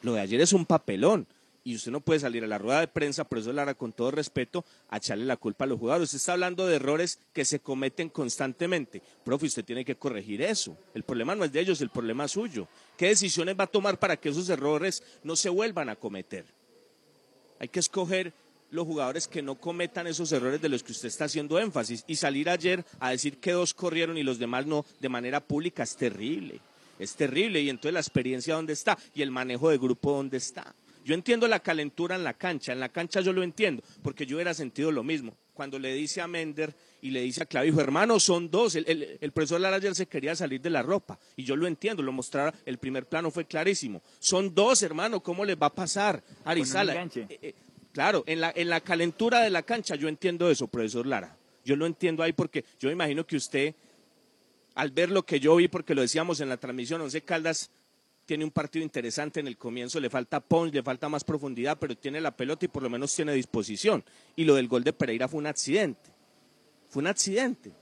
Lo de ayer es un papelón. Y usted no puede salir a la rueda de prensa, profesor Lara, con todo respeto, a echarle la culpa a los jugadores. Usted está hablando de errores que se cometen constantemente. Profe, usted tiene que corregir eso. El problema no es de ellos, el problema es suyo. ¿Qué decisiones va a tomar para que esos errores no se vuelvan a cometer? Hay que escoger los jugadores que no cometan esos errores de los que usted está haciendo énfasis. Y salir ayer a decir que dos corrieron y los demás no de manera pública es terrible. Es terrible. Y entonces la experiencia dónde está y el manejo de grupo dónde está. Yo entiendo la calentura en la cancha. En la cancha yo lo entiendo porque yo hubiera sentido lo mismo. Cuando le dice a Mender y le dice a Clavijo, hermano, son dos. El, el, el, profesor Lara ayer se quería salir de la ropa. Y yo lo entiendo, lo mostraba, el primer plano fue clarísimo. Son dos, hermano, ¿cómo les va a pasar? Arizala. Claro, en la, en la calentura de la cancha yo entiendo eso, profesor Lara. Yo lo entiendo ahí porque yo imagino que usted, al ver lo que yo vi, porque lo decíamos en la transmisión, Once Caldas tiene un partido interesante en el comienzo, le falta punch, le falta más profundidad, pero tiene la pelota y por lo menos tiene disposición. Y lo del gol de Pereira fue un accidente. Fue un accidente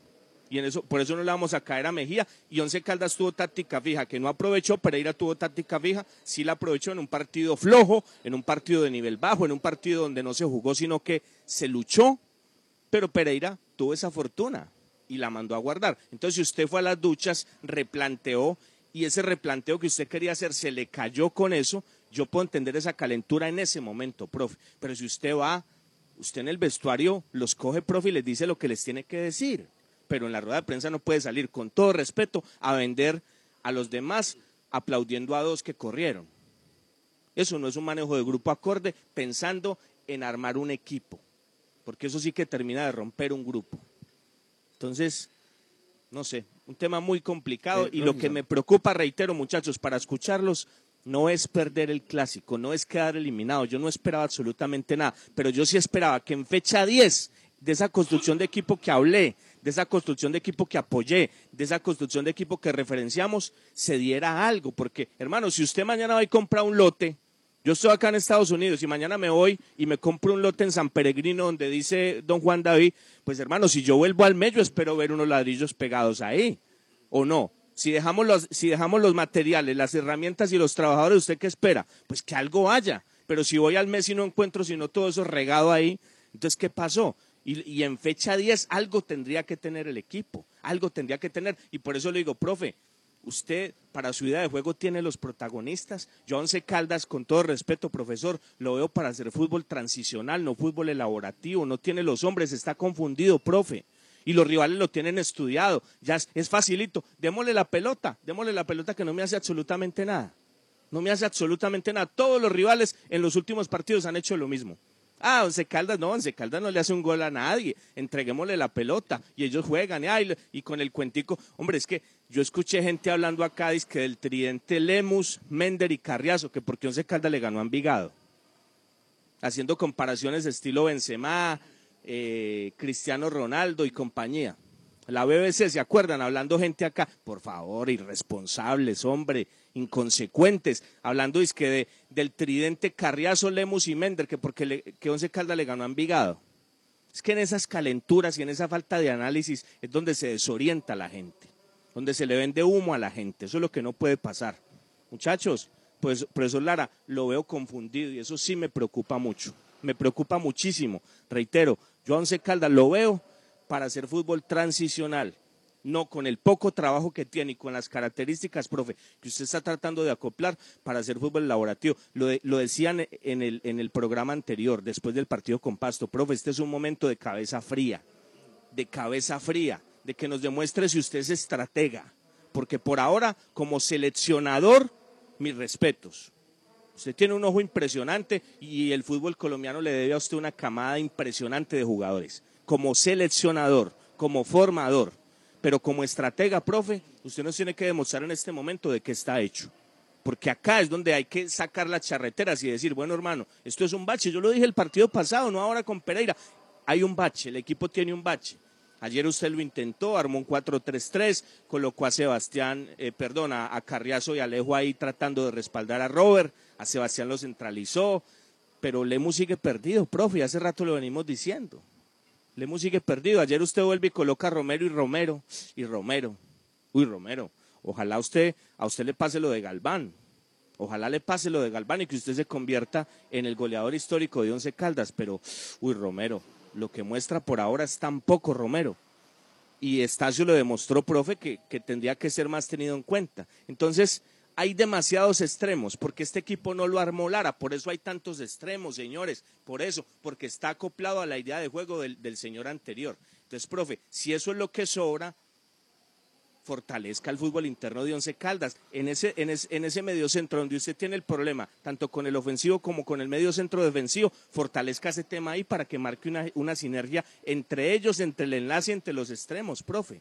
y en eso, por eso no le vamos a caer a Mejía. Y Once Caldas tuvo táctica fija, que no aprovechó, Pereira tuvo táctica fija, sí la aprovechó en un partido flojo, en un partido de nivel bajo, en un partido donde no se jugó, sino que se luchó, pero Pereira tuvo esa fortuna y la mandó a guardar. Entonces, si usted fue a las duchas, replanteó, y ese replanteo que usted quería hacer se le cayó con eso, yo puedo entender esa calentura en ese momento, profe. Pero si usted va, usted en el vestuario los coge, profe, y les dice lo que les tiene que decir pero en la rueda de prensa no puede salir con todo respeto a vender a los demás aplaudiendo a dos que corrieron. Eso no es un manejo de grupo acorde pensando en armar un equipo, porque eso sí que termina de romper un grupo. Entonces, no sé, un tema muy complicado y lo que me preocupa, reitero muchachos, para escucharlos, no es perder el clásico, no es quedar eliminado. Yo no esperaba absolutamente nada, pero yo sí esperaba que en fecha 10 de esa construcción de equipo que hablé, de esa construcción de equipo que apoyé, de esa construcción de equipo que referenciamos, se diera algo. Porque, hermano, si usted mañana va y compra un lote, yo estoy acá en Estados Unidos y mañana me voy y me compro un lote en San Peregrino donde dice don Juan David, pues hermano, si yo vuelvo al medio espero ver unos ladrillos pegados ahí, ¿o no? Si dejamos los, si dejamos los materiales, las herramientas y los trabajadores, ¿usted qué espera? Pues que algo haya. Pero si voy al mes y no encuentro sino todo eso regado ahí, entonces ¿qué pasó? Y, y, en fecha 10 algo tendría que tener el equipo, algo tendría que tener. Y por eso le digo, profe, usted para su idea de juego tiene los protagonistas. Yo Once Caldas, con todo respeto, profesor, lo veo para hacer fútbol transicional, no fútbol elaborativo, no tiene los hombres, está confundido, profe. Y los rivales lo tienen estudiado, ya es, es facilito. Démosle la pelota, démosle la pelota que no me hace absolutamente nada. No me hace absolutamente nada. Todos los rivales en los últimos partidos han hecho lo mismo Ah, Once Caldas no, Once Caldas no le hace un gol a nadie. Entreguémosle la pelota y ellos juegan. Y, ay, y con el cuentico, hombre, es que yo escuché gente hablando acá, dice que del tridente Lemus, Mender y Carriazo, que porque Once Caldas le ganó a Envigado. Haciendo comparaciones de estilo Benzema, eh, Cristiano Ronaldo y compañía. La BBC, ¿se acuerdan? Hablando gente acá, por favor, irresponsables, hombre, inconsecuentes, hablando es que de, del tridente Carriazo, Lemus y Mender, que porque le, que Once Caldas le ganó a Envigado. Es que en esas calenturas y en esa falta de análisis es donde se desorienta la gente, donde se le vende humo a la gente, eso es lo que no puede pasar. Muchachos, pues profesor Lara, lo veo confundido y eso sí me preocupa mucho, me preocupa muchísimo. Reitero, yo a Once Caldas lo veo para hacer fútbol transicional, no con el poco trabajo que tiene y con las características, profe, que usted está tratando de acoplar para hacer fútbol elaborativo. Lo, lo decían en el, en el programa anterior, después del partido con Pasto, profe, este es un momento de cabeza fría, de cabeza fría, de que nos demuestre si usted es estratega, porque por ahora, como seleccionador, mis respetos. Usted tiene un ojo impresionante y el fútbol colombiano le debe a usted una camada impresionante de jugadores. Como seleccionador, como formador, pero como estratega, profe, usted nos tiene que demostrar en este momento de qué está hecho. Porque acá es donde hay que sacar las charreteras y decir, bueno hermano, esto es un bache. Yo lo dije el partido pasado, no ahora con Pereira. Hay un bache, el equipo tiene un bache. Ayer usted lo intentó, armó un 4-3-3, colocó a Sebastián, eh, perdón, a, a Carriazo y Alejo ahí tratando de respaldar a Robert, a Sebastián lo centralizó, pero Lemus sigue perdido, profe, hace rato lo venimos diciendo. Lemus sigue perdido. Ayer usted vuelve y coloca Romero y Romero, y Romero. Uy, Romero, ojalá usted, a usted le pase lo de Galván. Ojalá le pase lo de Galván y que usted se convierta en el goleador histórico de Once Caldas, pero, uy, Romero, lo que muestra por ahora es tan poco Romero. Y Estacio lo demostró, profe, que, que tendría que ser más tenido en cuenta. Entonces, hay demasiados extremos, porque este equipo no lo armó Lara, por eso hay tantos extremos, señores, por eso, porque está acoplado a la idea de juego del, del señor anterior. Entonces, profe, si eso es lo que sobra, fortalezca el fútbol interno de Once Caldas. En ese, en, ese, en ese medio centro donde usted tiene el problema, tanto con el ofensivo como con el medio centro defensivo, fortalezca ese tema ahí para que marque una, una sinergia entre ellos, entre el enlace, entre los extremos, profe.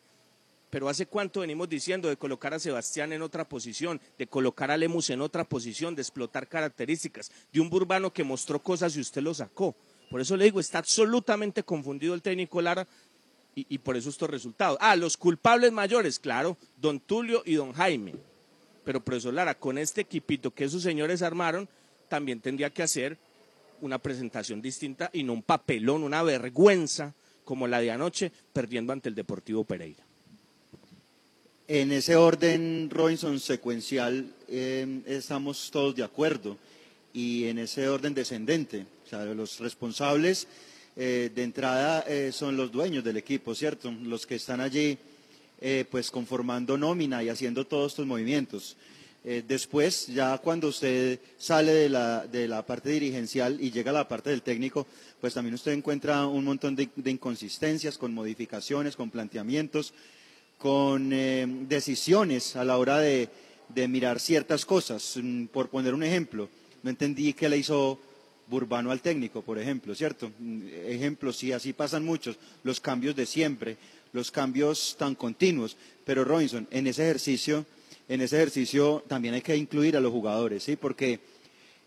Pero hace cuánto venimos diciendo de colocar a Sebastián en otra posición, de colocar a Lemus en otra posición, de explotar características, de un Burbano que mostró cosas y usted lo sacó. Por eso le digo, está absolutamente confundido el técnico Lara y, y por eso estos resultados. Ah, los culpables mayores, claro, don Tulio y don Jaime. Pero profesor Lara, con este equipito que esos señores armaron, también tendría que hacer una presentación distinta y no un papelón, una vergüenza como la de anoche, perdiendo ante el Deportivo Pereira. En ese orden, Robinson, secuencial, eh, estamos todos de acuerdo. Y en ese orden descendente, o sea, los responsables eh, de entrada eh, son los dueños del equipo, ¿cierto? Los que están allí, eh, pues conformando nómina y haciendo todos estos movimientos. Eh, después, ya cuando usted sale de la, de la parte dirigencial y llega a la parte del técnico, pues también usted encuentra un montón de inconsistencias, con modificaciones, con planteamientos con eh, decisiones a la hora de, de mirar ciertas cosas. Mm, Por poner un ejemplo, no entendí qué le hizo Burbano al técnico, por ejemplo, ¿cierto? Mm, Ejemplos, sí, así pasan muchos, los cambios de siempre, los cambios tan continuos. Pero Robinson, en ese ejercicio, en ese ejercicio también hay que incluir a los jugadores, ¿sí? Porque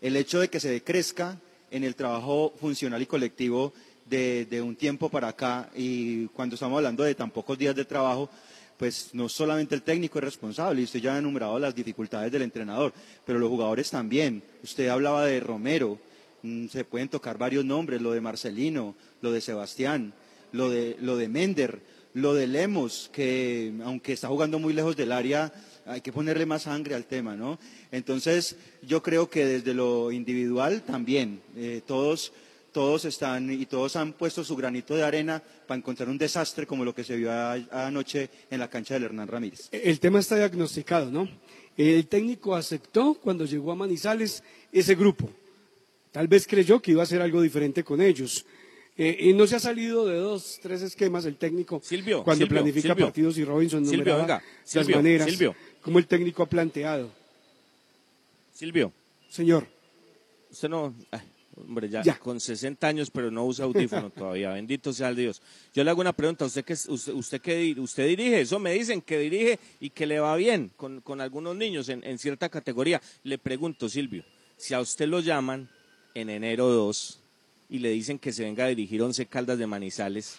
el hecho de que se decrezca en el trabajo funcional y colectivo de, de un tiempo para acá, y cuando estamos hablando de tan pocos días de trabajo, pues no solamente el técnico es responsable, y usted ya ha enumerado las dificultades del entrenador, pero los jugadores también. Usted hablaba de Romero, mm, se pueden tocar varios nombres, lo de Marcelino, lo de Sebastián, lo de, lo de Mender, lo de Lemos, que aunque está jugando muy lejos del área, hay que ponerle más sangre al tema, ¿no? Entonces, yo creo que desde lo individual también, eh, todos todos están y todos han puesto su granito de arena para encontrar un desastre como lo que se vio a- anoche en la cancha del Hernán Ramírez. El tema está diagnosticado, ¿no? El técnico aceptó cuando llegó a Manizales ese grupo. Tal vez creyó que iba a hacer algo diferente con ellos. Eh, y no se ha salido de dos, tres esquemas el técnico Silvio, cuando Silvio, planifica Silvio. partidos y Robinson Silvio, numeraba venga, las Silvio, maneras Silvio. como el técnico ha planteado. Silvio, Señor, usted no, ay, Hombre, ya, Ya. con 60 años, pero no usa audífono todavía. Bendito sea el Dios. Yo le hago una pregunta. ¿Usted que usted, usted, di- usted dirige? Eso me dicen que dirige y que le va bien con, con algunos niños en, en cierta categoría. Le pregunto, Silvio, si a usted lo llaman en enero 2 y le dicen que se venga a dirigir 11 Caldas de Manizales,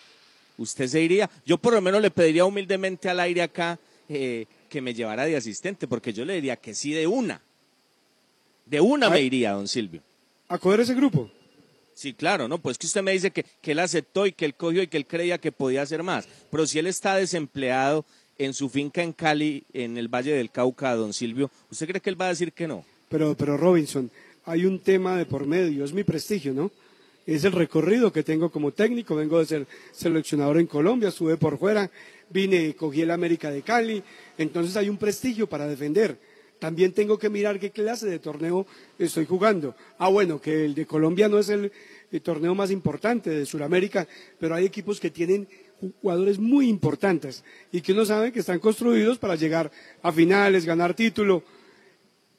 ¿usted se iría? Yo por lo menos le pediría humildemente al aire acá eh, que me llevara de asistente, porque yo le diría que sí de una. De una me iría, don Silvio. ¿A coger ese grupo? Sí, claro, ¿no? Pues que usted me dice que, que él aceptó y que él cogió y que él creía que podía hacer más. Pero si él está desempleado en su finca en Cali, en el Valle del Cauca, don Silvio, ¿usted cree que él va a decir que no? Pero, pero Robinson, hay un tema de por medio, es mi prestigio, ¿no? Es el recorrido que tengo como técnico, vengo de ser seleccionador en Colombia, estuve por fuera, vine, cogí el América de Cali, entonces hay un prestigio para defender. También tengo que mirar qué clase de torneo estoy jugando. Ah, bueno, que el de Colombia no es el, el torneo más importante de Sudamérica, pero hay equipos que tienen jugadores muy importantes y que uno sabe que están construidos para llegar a finales, ganar título.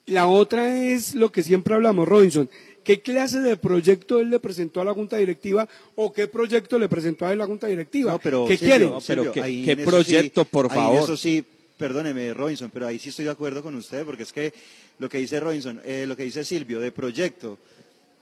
La otra es lo que siempre hablamos, Robinson. ¿Qué clase de proyecto él le presentó a la Junta Directiva o qué proyecto le presentó a él la Junta Directiva? No, pero ¿Qué quiere? No, pero Silvio, ¿qué- proyecto, sí- por favor? eso sí, perdóneme, Robinson, pero ahí sí estoy de acuerdo con usted, porque es que lo que dice Robinson, eh, lo que dice Silvio, de proyecto,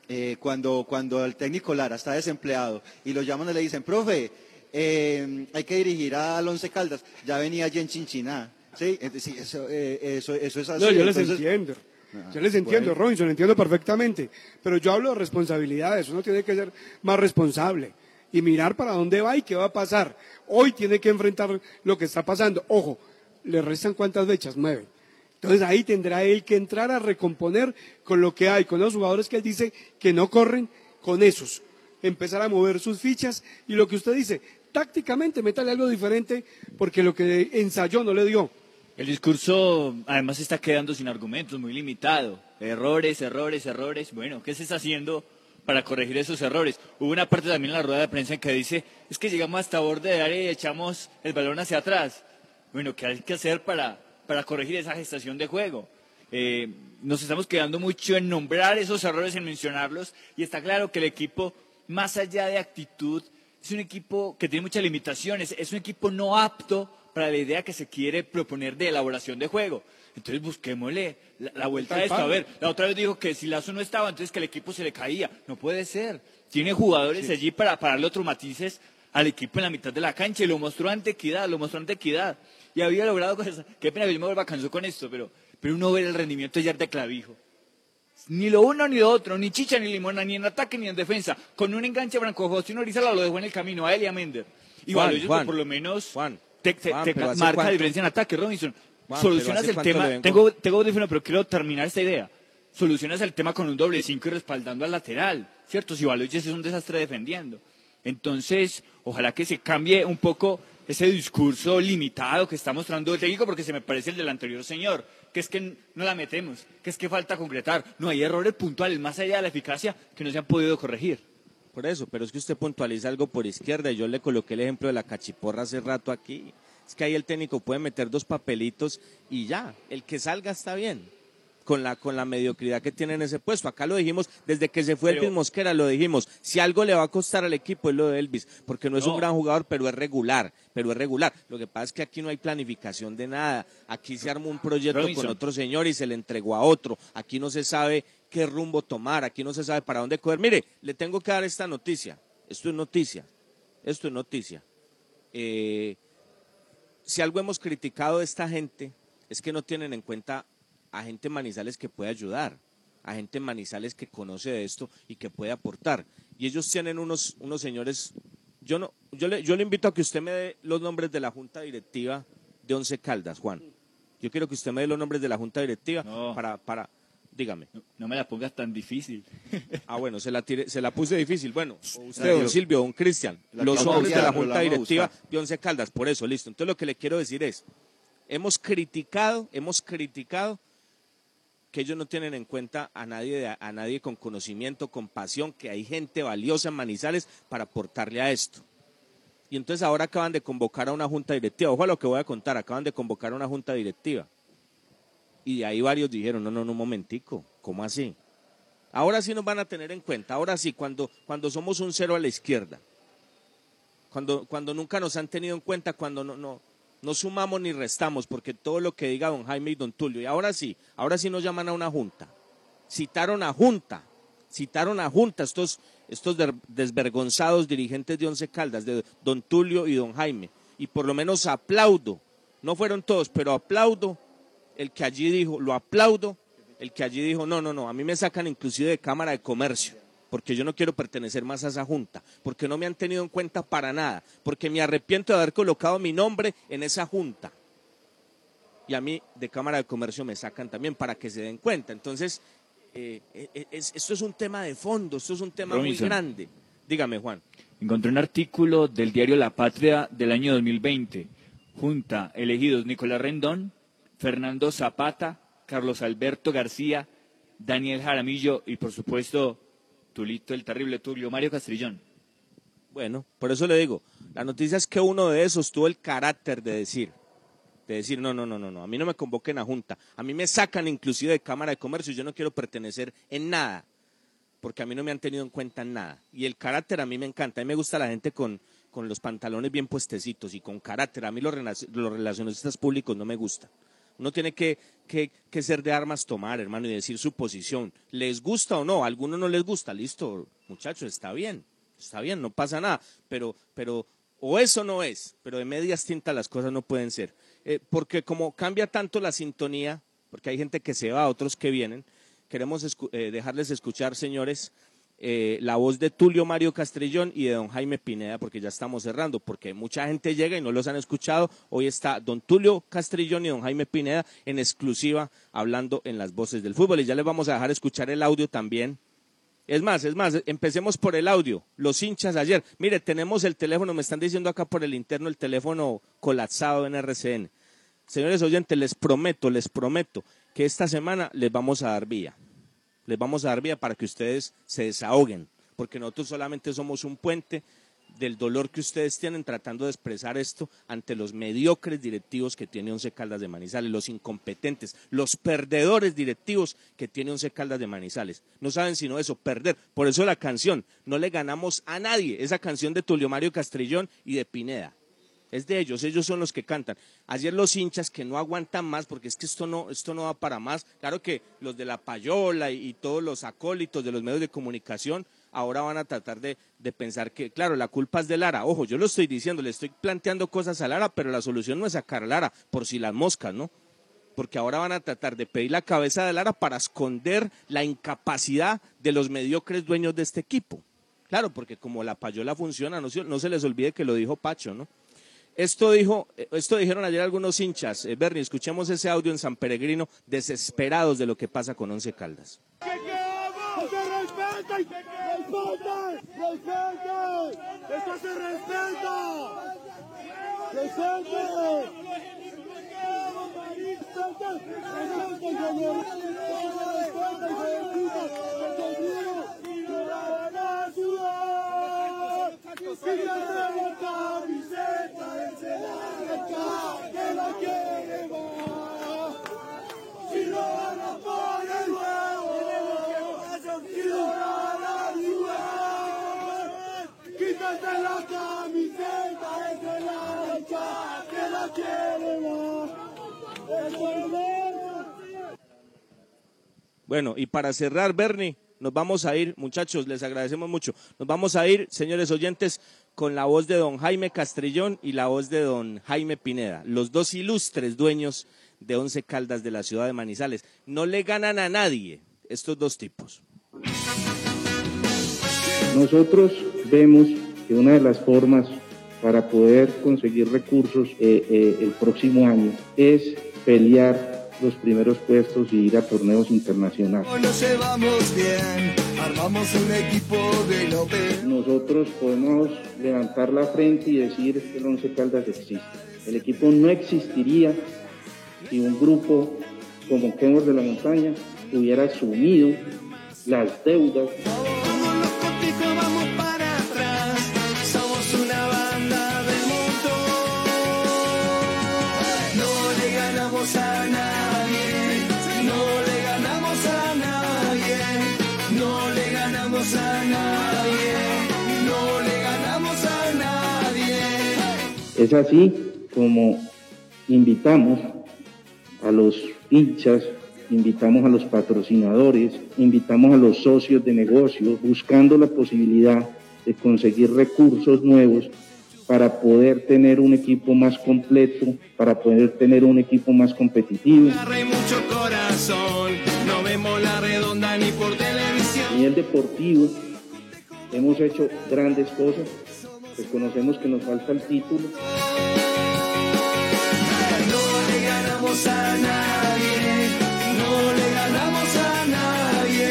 eh, cuando, cuando el técnico Lara está desempleado y lo llaman y le dicen, profe, eh, hay que dirigir al Once Caldas, ya venía allí en Chinchiná. Sí, Entonces, sí, eso, eh, eso, eso es así. No, yo les entonces- entiendo. Ah, Yo les entiendo, bueno. Robinson, entiendo perfectamente. Pero yo hablo de responsabilidades. Uno tiene que ser más responsable y mirar para dónde va y qué va a pasar. Hoy tiene que enfrentar lo que está pasando. Ojo, le restan cuántas fechas, nueve. Entonces ahí tendrá él que entrar a recomponer con lo que hay, con los jugadores que él dice que no corren, con esos. Empezar a mover sus fichas y lo que usted dice, tácticamente métale algo diferente porque lo que ensayó no le dio. El discurso además está quedando sin argumentos, muy limitado. Errores, errores, errores. Bueno, ¿qué se está haciendo para corregir esos errores? Hubo una parte también en la rueda de prensa en que dice, es que llegamos hasta borde de área y echamos el balón hacia atrás. Bueno, ¿qué hay que hacer para, para corregir esa gestación de juego? Eh, nos estamos quedando mucho en nombrar esos errores, en mencionarlos, y está claro que el equipo, más allá de actitud, es un equipo que tiene muchas limitaciones, es un equipo no apto para la idea que se quiere proponer de elaboración de juego. Entonces busquémosle la, la vuelta a esto. A ver, la otra vez dijo que si Lazo no estaba, entonces que el equipo se le caía. No puede ser. Tiene jugadores allí para, para darle otros matices al equipo en la mitad de la cancha y lo mostró ante Equidad, lo mostró ante Equidad. Y había logrado cosas. Qué pena que yo me vuelva cansó con esto, pero, pero uno ve el rendimiento ayer de Clavijo. Ni lo uno ni lo otro, ni chicha ni limona, ni en ataque ni en defensa. Con un enganche Branco Faustino Orizala lo dejó en el camino a él y a Mender. Y Juan, Juan, por lo menos Juan, te, te- Juan, te pero ¿hace marca cuánto? la diferencia en ataque, Robinson. Solucionas pero ¿hace el tema. Tengo, tengo audífono, pero quiero terminar esta idea. Solucionas el tema con un doble cinco y respaldando al lateral, ¿cierto? Si Baloyes es un desastre defendiendo. Entonces, ojalá que se cambie un poco ese discurso limitado que está mostrando el técnico, porque se me parece el del anterior señor, que es que no la metemos, que es que falta concretar. No hay errores puntuales, más allá de la eficacia, que no se han podido corregir. Por eso, pero es que usted puntualiza algo por izquierda y yo le coloqué el ejemplo de la cachiporra hace rato aquí. Es que ahí el técnico puede meter dos papelitos y ya, el que salga está bien. Con la, con la mediocridad que tiene en ese puesto. Acá lo dijimos, desde que se fue Pero- Elvis Mosquera, lo dijimos. Si algo le va a costar al equipo es lo de Elvis, porque no es No. un gran jugador, pero es regular, pero es regular. Lo que pasa es que aquí no hay planificación de nada. Aquí se armó un proyecto Robinson. con otro señor y se le entregó a otro. Aquí no se sabe qué rumbo tomar, aquí no se sabe para dónde coger. Mire, le tengo que dar esta noticia. Esto es noticia. Esto es noticia. Eh, si algo hemos criticado de esta gente es que no tienen en cuenta a gente en Manizales que puede ayudar, a gente en Manizales que conoce de esto y que puede aportar. Y ellos tienen unos, unos señores, yo no, yo le, yo le invito a que usted me dé los nombres de la junta directiva de Once Caldas, Juan. Yo quiero que usted me dé los nombres de la junta directiva No. para, para, dígame. No me la pongas tan difícil. Ah, bueno, se la, tiré- se la puse difícil. Bueno, usted, don Silvio, don Cristian, los hombres de la Junta Directiva de Once Caldas, por eso, listo. Entonces lo que le quiero decir es, hemos criticado, hemos criticado que ellos no tienen en cuenta a nadie, a nadie con conocimiento, con pasión, que hay gente valiosa en Manizales para aportarle a esto. Y entonces ahora acaban de convocar a una junta directiva. Ojo a lo que voy a contar, acaban de convocar a una junta directiva. Y de ahí varios dijeron, no, no, no, un momentico, ¿cómo así? Ahora sí nos van a tener en cuenta. Ahora sí, cuando, cuando somos un cero a la izquierda. Cuando, cuando nunca nos han tenido en cuenta, cuando no, no, no sumamos ni restamos, porque todo lo que diga don Jaime y don Tulio. Y ahora sí, ahora sí nos llaman a una junta. Citaron a junta, citaron a junta estos, estos desvergonzados dirigentes de Once Caldas, de don Tulio y don Jaime. Y por lo menos aplaudo, no fueron todos, pero aplaudo el que allí dijo, lo aplaudo, el que allí dijo, no, no, no, a mí me sacan inclusive de Cámara de Comercio, porque yo no quiero pertenecer más a esa junta, porque no me han tenido en cuenta para nada, porque me arrepiento de haber colocado mi nombre en esa junta. Y a mí de Cámara de Comercio me sacan también para que se den cuenta. Entonces, eh, eh, es- esto es un tema de fondo, esto es un tema Robinson. muy grande. Dígame, Juan. Encontré un artículo del diario La Patria del año 2020. Junta, elegidos Nicolás Rendón, Fernando Zapata, Carlos Alberto García, Daniel Jaramillo y por supuesto Tulito el terrible Tulio Mario Castrillón. Bueno, por eso le digo, la noticia es que uno de esos tuvo el carácter de decir, de decir, no, no, no, no, no, a mí no me convoquen a junta, a mí me sacan inclusive de Cámara de Comercio, yo no quiero pertenecer en nada, porque a mí no me han tenido en cuenta en nada. Y el carácter a mí me encanta, a mí me gusta la gente con, con los pantalones bien puestecitos y con carácter, a mí los, los relacionistas públicos no me gustan. Uno tiene que, que, que ser de armas tomar, hermano, y decir su posición. ¿Les gusta o no? A algunos no les gusta, listo, muchachos, está bien, está bien, no pasa nada. Pero, pero, o eso no es, pero de medias tintas las cosas no pueden ser. Eh, porque como cambia tanto la sintonía, porque hay gente que se va, otros que vienen, queremos escu- eh, dejarles escuchar, señores, eh, la voz de Tulio Mario Castrillón y de don Jaime Pineda, porque ya estamos cerrando, porque mucha gente llega y no los han escuchado. Hoy está don Tulio Castrillón y don Jaime Pineda en exclusiva hablando en las voces del fútbol. Y ya les vamos a dejar escuchar el audio también. Es más, es más, empecemos por el audio. Los hinchas ayer. Mire, tenemos el teléfono, me están diciendo acá por el interno el teléfono colapsado en RCN. Señores oyentes, les prometo, les prometo que esta semana les vamos a dar vía les vamos a dar vía para que ustedes se desahoguen, porque nosotros solamente somos un puente del dolor que ustedes tienen tratando de expresar esto ante los mediocres directivos que tiene Once Caldas de Manizales, los incompetentes, los perdedores directivos que tiene Once Caldas de Manizales. No saben sino eso, perder. Por eso la canción, no le ganamos a nadie, esa canción de Tulio Mario Castrillón y de Pineda. Es de ellos, ellos son los que cantan. Ayer los hinchas que no aguantan más, porque es que esto no, esto no va para más. Claro que los de la payola y, todos los acólitos de los medios de comunicación ahora van a tratar de, pensar que, claro, la culpa es de Lara. Ojo, yo lo estoy diciendo, le estoy planteando cosas a Lara, pero la solución no es sacar a Lara, por si las moscas, ¿no? Porque ahora van a tratar de pedir la cabeza de Lara para esconder la incapacidad de los mediocres dueños de este equipo. Claro, porque como la payola funciona, no se les olvide que lo dijo Pacho, ¿no? Esto dijo, eh, esto dijeron ayer algunos hinchas. Eh, Bernie, escuchemos ese audio en San Peregrino, desesperados de lo que pasa con Once Caldas. ¡Que se respeta y que respete! ¡Respete! ¡Esto se respeta! ¡Quítate la camiseta del Celaya, que la quiere más! Si no van a poner huevo, si no van a jugar, quítate la camiseta de la que la quiere más. Bueno, y para cerrar, Bernie, nos vamos a ir, muchachos, les agradecemos mucho. Nos vamos a ir, señores oyentes, con la voz de don Jaime Castrillón y la voz de don Jaime Pineda, los dos ilustres dueños de Once Caldas de la ciudad de Manizales. No le ganan a nadie estos dos tipos. Nosotros vemos que una de las formas para poder conseguir recursos eh, eh, el próximo año es pelear los primeros puestos y ir a torneos internacionales. Nosotros podemos levantar la frente y decir que el Once Caldas existe. El equipo no existiría si un grupo como Kenworth de la Montaña hubiera asumido las deudas ganamos a nadie, no le ganamos a nadie. Es así como invitamos a los hinchas, invitamos a los patrocinadores, invitamos a los socios de negocio, buscando la posibilidad de conseguir recursos nuevos para poder tener un equipo más completo, para poder tener un equipo más competitivo. Agarré mucho corazón, no vemos la redonda ni por nivel deportivo hemos hecho grandes cosas, reconocemos que nos falta el título. No le ganamos a nadie, no le ganamos a nadie,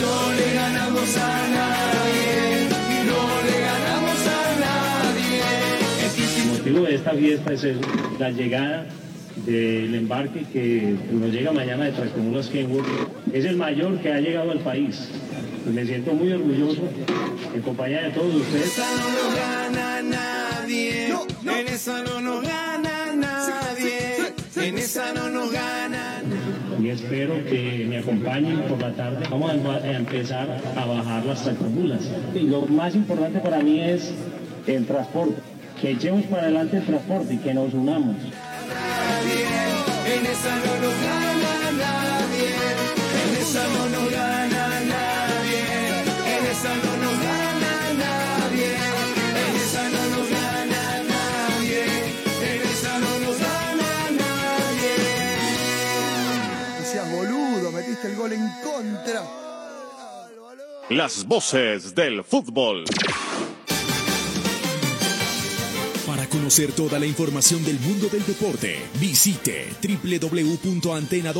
no le ganamos a nadie, no le ganamos a nadie. El motivo de esta fiesta es el- la llegada del embarque que nos llega mañana de Trascomulas Kenwood. Es el mayor que ha llegado al país. Pues me siento muy orgulloso en compañía de todos ustedes. Esa no nos gana nadie, en esa no nos gana nadie, en esa no nos gana y espero que me acompañen por la tarde. Vamos a empezar a bajar las tractomulas. Y lo más importante para mí es el transporte. Que echemos para adelante el transporte y que nos unamos. En esa no nos gana nadie, en esa no nos gana nadie, en esa no nos gana nadie, en esa no nos gana nadie, en esa no nos gana nadie. No seas boludo, metiste el gol en contra. Las voces del fútbol. Conocer toda la información del mundo del deporte, visite www.antena